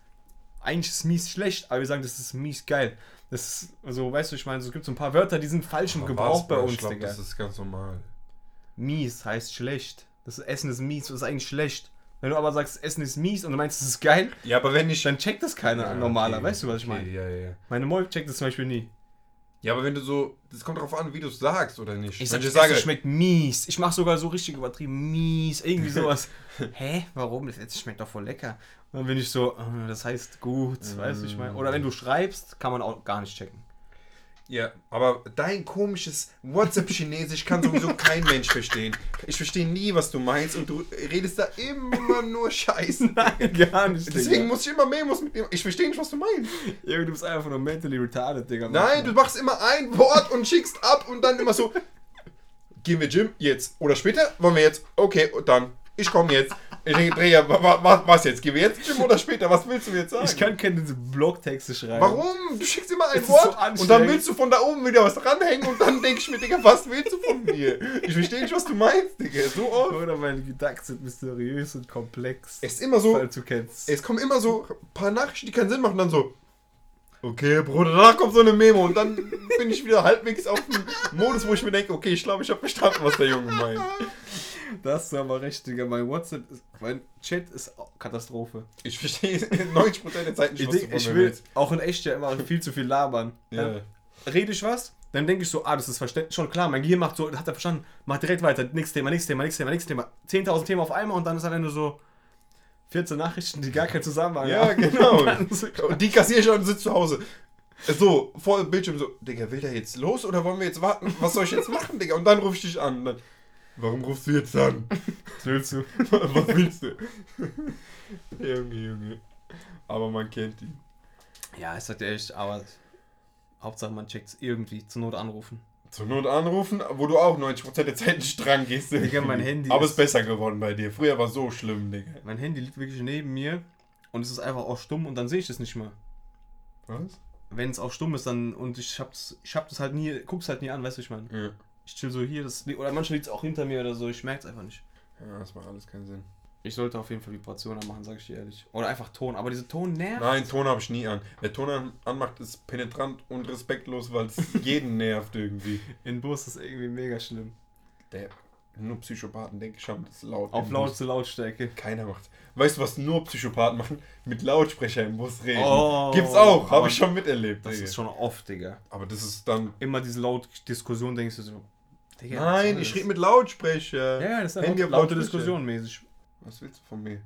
Eigentlich ist mies schlecht, aber wir sagen, das ist mies geil. Das ist, also, weißt du, ich meine, es gibt so ein paar Wörter, die sind falsch im Gebrauch bei uns, Ich glaube, Digga. das ist ganz normal. Mies heißt schlecht. Das Essen ist mies, das ist eigentlich schlecht. Wenn du aber sagst, Essen ist mies und du meinst, es ist geil, Ja, aber wenn ich. dann checkt das keiner Ja, normaler. okay, Weißt du, was ich okay, meine? Ja, ja. Meine Moll checkt das zum Beispiel nie. Ja, aber wenn du so. Das kommt darauf an, wie du es sagst oder nicht. Ich sag, ich das Essen schmeckt mies. Ich mach sogar so richtig übertrieben mies. Irgendwie sowas. Hä? Warum? Das Essen schmeckt doch voll lecker. Und dann bin ich so, äh, das heißt gut, weißt du, ich meine. Oder wenn du schreibst, kann man auch gar nicht checken. Ja, aber dein komisches WhatsApp-Chinesisch kann sowieso kein Mensch verstehen. Ich verstehe nie, was du meinst und du redest da immer nur Scheiße. Nein, gar nicht. Deswegen muss ich immer Memos mit dir. Ich verstehe nicht, was du meinst. Junge, du bist einfach nur mentally retarded, Digga. Nein, du machst immer ein Wort und schickst ab und dann immer so. Gehen wir Gym jetzt oder später? Wollen wir jetzt? Okay, dann. Ich komme jetzt. Ich denke, Dreher, wa- wa- wa- was jetzt? Gehen wir jetzt Gym oder später? Was willst du mir jetzt sagen? Ich kann keine Blogtexte schreiben. Warum? Du schickst immer ein Es Wort so und dann willst du von da oben wieder was dranhängen und dann denke ich mir, Digga, was willst du von mir? Ich verstehe nicht, was du meinst, Digga. So oft. Oder meine Gedanken sind mysteriös und komplex. Es ist immer so, Falls du kennst. es kommen immer so ein paar Nachrichten, die keinen Sinn machen, dann so. Okay, Bruder, danach kommt so eine Memo und dann bin ich wieder halbwegs auf dem Modus, wo ich mir denke, okay, ich glaube, ich habe verstanden, was der Junge meint. Das ist aber recht, Digga. Mein WhatsApp ist, mein Chat ist Katastrophe. Ich verstehe 90% der Zeit nicht, Ich, was du denk, ich will willst. auch in echt ja immer viel zu viel labern. Ja. Rede ich was, dann denke ich so, ah, das ist verständlich. Schon klar, mein Gehirn macht so, hat er verstanden, macht direkt weiter. Nächstes Thema, nächstes Thema, nächstes Thema, nächstes Thema. 10.000 Themen auf einmal und dann ist am Ende so 14 Nachrichten, die gar keinen Zusammenhang Ja, haben. genau. Und so- Und die kassiere ich und sitze zu Hause. So, vor dem Bildschirm so, Digga, will der jetzt los oder wollen wir jetzt warten? Was soll ich jetzt machen, Digga? Und dann ruf ich dich an. Dann, Warum rufst du jetzt an? Was willst du? Was willst du? Junge, Junge. Aber man kennt ihn. Ja, ich sag dir echt, aber Hauptsache man checkt's irgendwie, zur Not anrufen. Zur Not anrufen, wo du auch 90% der Zeit nicht dran gehst. Digga, mein Handy Aber es ist- ist besser geworden bei dir. Früher war es so schlimm, Digga. Mein Handy liegt wirklich neben mir und es ist einfach auch stumm und dann sehe ich es nicht mehr. Was? Wenn es auch stumm ist, dann und ich hab's, ich hab das halt nie, guck's halt nie an, weißt du, ich meine. Ja. Ich chill so hier, das, oder manchmal liegt es auch hinter mir oder so, ich merk's einfach nicht. Ja, das macht alles keinen Sinn. Ich sollte auf jeden Fall Vibrationen machen, sag ich dir ehrlich. Oder einfach Ton, aber diese Ton nervt. Nein, Ton habe ich nie an. Wer Ton an, anmacht, ist penetrant und respektlos, weil es jeden nervt irgendwie. In Bus ist irgendwie mega schlimm. Der, nur Psychopathen denke ich haben das laut. Auf im lautste Lautstärke. Keiner macht. Weißt du, was nur Psychopathen machen? Mit Lautsprecher im Bus reden. Oh, Gibt's auch, habe ich schon miterlebt. Das Digga. ist schon oft, Digga. Aber das ist dann. Immer diese laut Diskussion denkst du so. Digga, Nein, ich rede mit Lautsprecher. Ja, ja, das ist Handy eine auf laute. Diskussion mäßig. Was willst du von mir?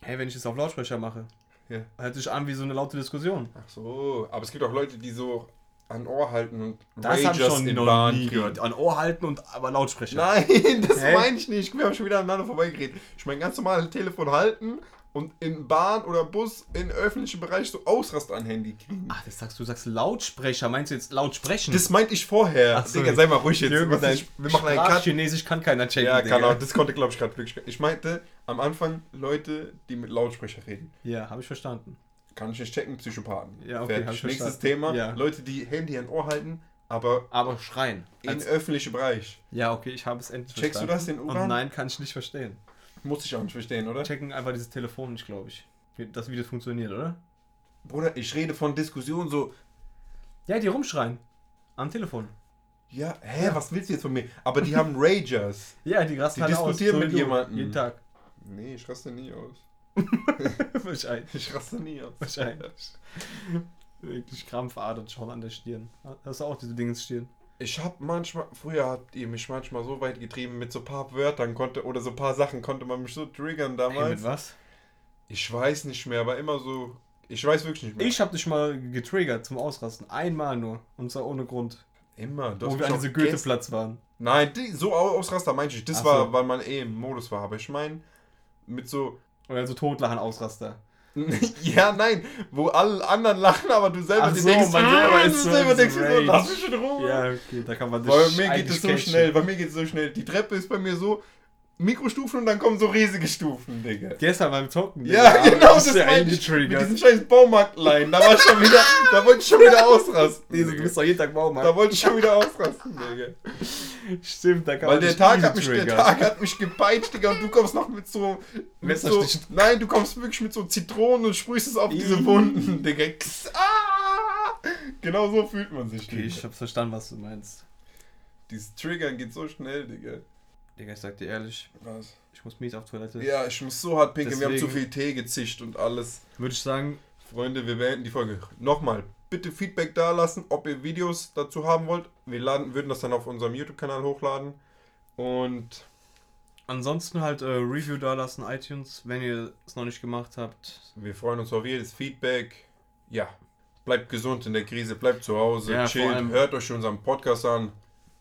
Hey, wenn ich das auf Lautsprecher mache, Ja. hört sich an wie so eine laute Diskussion. Ach so, aber es gibt auch Leute, die so an Ohr halten und Das habe ich Ragers schon in noch nie gehört. An Ohr halten und aber Lautsprecher. Nein, das meine ich nicht. Wir haben schon wieder aneinander vorbeigeredet. Ich meine ganz normal Telefon halten und in Bahn oder Bus in öffentlichen Bereich so Ausrast an Handy kriegen. Ach, das sagst du, sagst Lautsprecher. Meinst du jetzt laut sprechen? Das meinte ich vorher. Ach so. Digga, sei mal ruhig jetzt. Jürgen, dein wir machen einen Cut. Chinesisch kann keiner checken. Ja, Digga. kann auch. Das konnte, glaube ich, gerade wirklich. Ich meinte am Anfang Leute, die mit Lautsprecher reden. Ja, habe ich verstanden. Kann ich nicht checken, Psychopathen. Ja, okay, Fertig. Nächstes verstanden. Thema. Ja. Leute, die Handy an Ohr halten, aber Aber schreien. in öffentlichen Bereich. ja, okay, ich habe es endlich Checkst du verstanden. das, den Und Uran? nein, kann ich nicht verstehen. Muss ich auch nicht verstehen, oder? Checken einfach dieses Telefon nicht, glaube ich. Wie das, wie das funktioniert, oder? Bruder, ich rede von Diskussionen so, Ja, die rumschreien. Am Telefon. ja, hä, was willst du jetzt von mir? Aber die haben Ragers. Ja, die rasten Die alle diskutieren aus. mit jemandem. Jeden Tag. Nee, ich raste nie aus. Wahrscheinlich. Ich raste nie aus. Wahrscheinlich. Wirklich Krampfadern schon an der Stirn. Hast du auch diese Dinge Stirn? Ich hab manchmal, früher habt ihr mich manchmal so weit getrieben, mit so paar Wörtern konnte, oder so paar Sachen konnte man mich so triggern Hey, damals. mit was? ich weiß nicht mehr, aber immer so, ich weiß wirklich nicht mehr. Ich habe dich mal getriggert zum Ausrasten. Einmal nur. Und zwar ohne Grund. Immer. Du wo wir an diesem Goetheplatz waren. Nein, die, so Au- Ausraster meinte ich. Das Ach war, so. weil man eh im Modus war. Aber ich meine, mit so. Oder so Totlachen Ausraster. ja, nein, wo alle anderen lachen, aber du selber Ach so, denkst, man ah, du so selber denkst, so, lass mich in Ruhe. Ja, okay, da kann man Bei mir geht es so schnell, bei mir geht es so schnell. Die Treppe ist bei mir so Mikrostufen und dann kommen so riesige Stufen, Digga. Gestern beim Zocken. Ja, Digga, genau, bist das du meine ich. Mit diesen scheiß Baumarktlein, da war ich schon wieder, da wollte ich schon wieder ausrasten. Diese, du Digga. bist doch jeden Tag Baumarkt. Da wollte ich schon wieder ausrasten, Digga. Stimmt, da kann Weil der Tag, hat mich, der. Tag hat mich gepeitscht, Digga, und du kommst noch mit so. Mit so nein, du kommst wirklich mit so Zitronen und sprühst es auf diese. Wunden, Digga. Ah! Genau so fühlt man sich, Okay, Digga. ich hab's verstanden, was du meinst. Dieses Triggern geht so schnell, Digga. Digga, ich sag dir ehrlich, Was? ich muss mies auf Toilette. Ja, ich muss so hart pinkeln, wir haben zu viel Tee gezischt und alles. Würde ich sagen, Freunde, wir beenden die Folge. Nochmal, bitte Feedback da lassen, ob ihr Videos dazu haben wollt. Wir laden, würden das dann auf unserem YouTube-Kanal hochladen. Und ansonsten halt äh, Review da lassen, iTunes, wenn ihr es noch nicht gemacht habt. wir freuen uns auf jedes Feedback. Ja, bleibt gesund in der Krise, bleibt zu Hause, Ja, chillt, hört euch unseren Podcast an,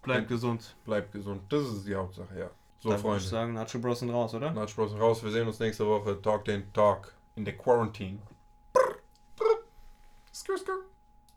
Bleibt gesund. bleibt gesund. Das ist die Hauptsache, ja. So, Dann würde ich Freunde. sagen, Nacho Bros sind raus, oder? Natsch Bros raus. Wir sehen uns nächste Woche. Talk den Talk in der Quarantine. Skr, skr.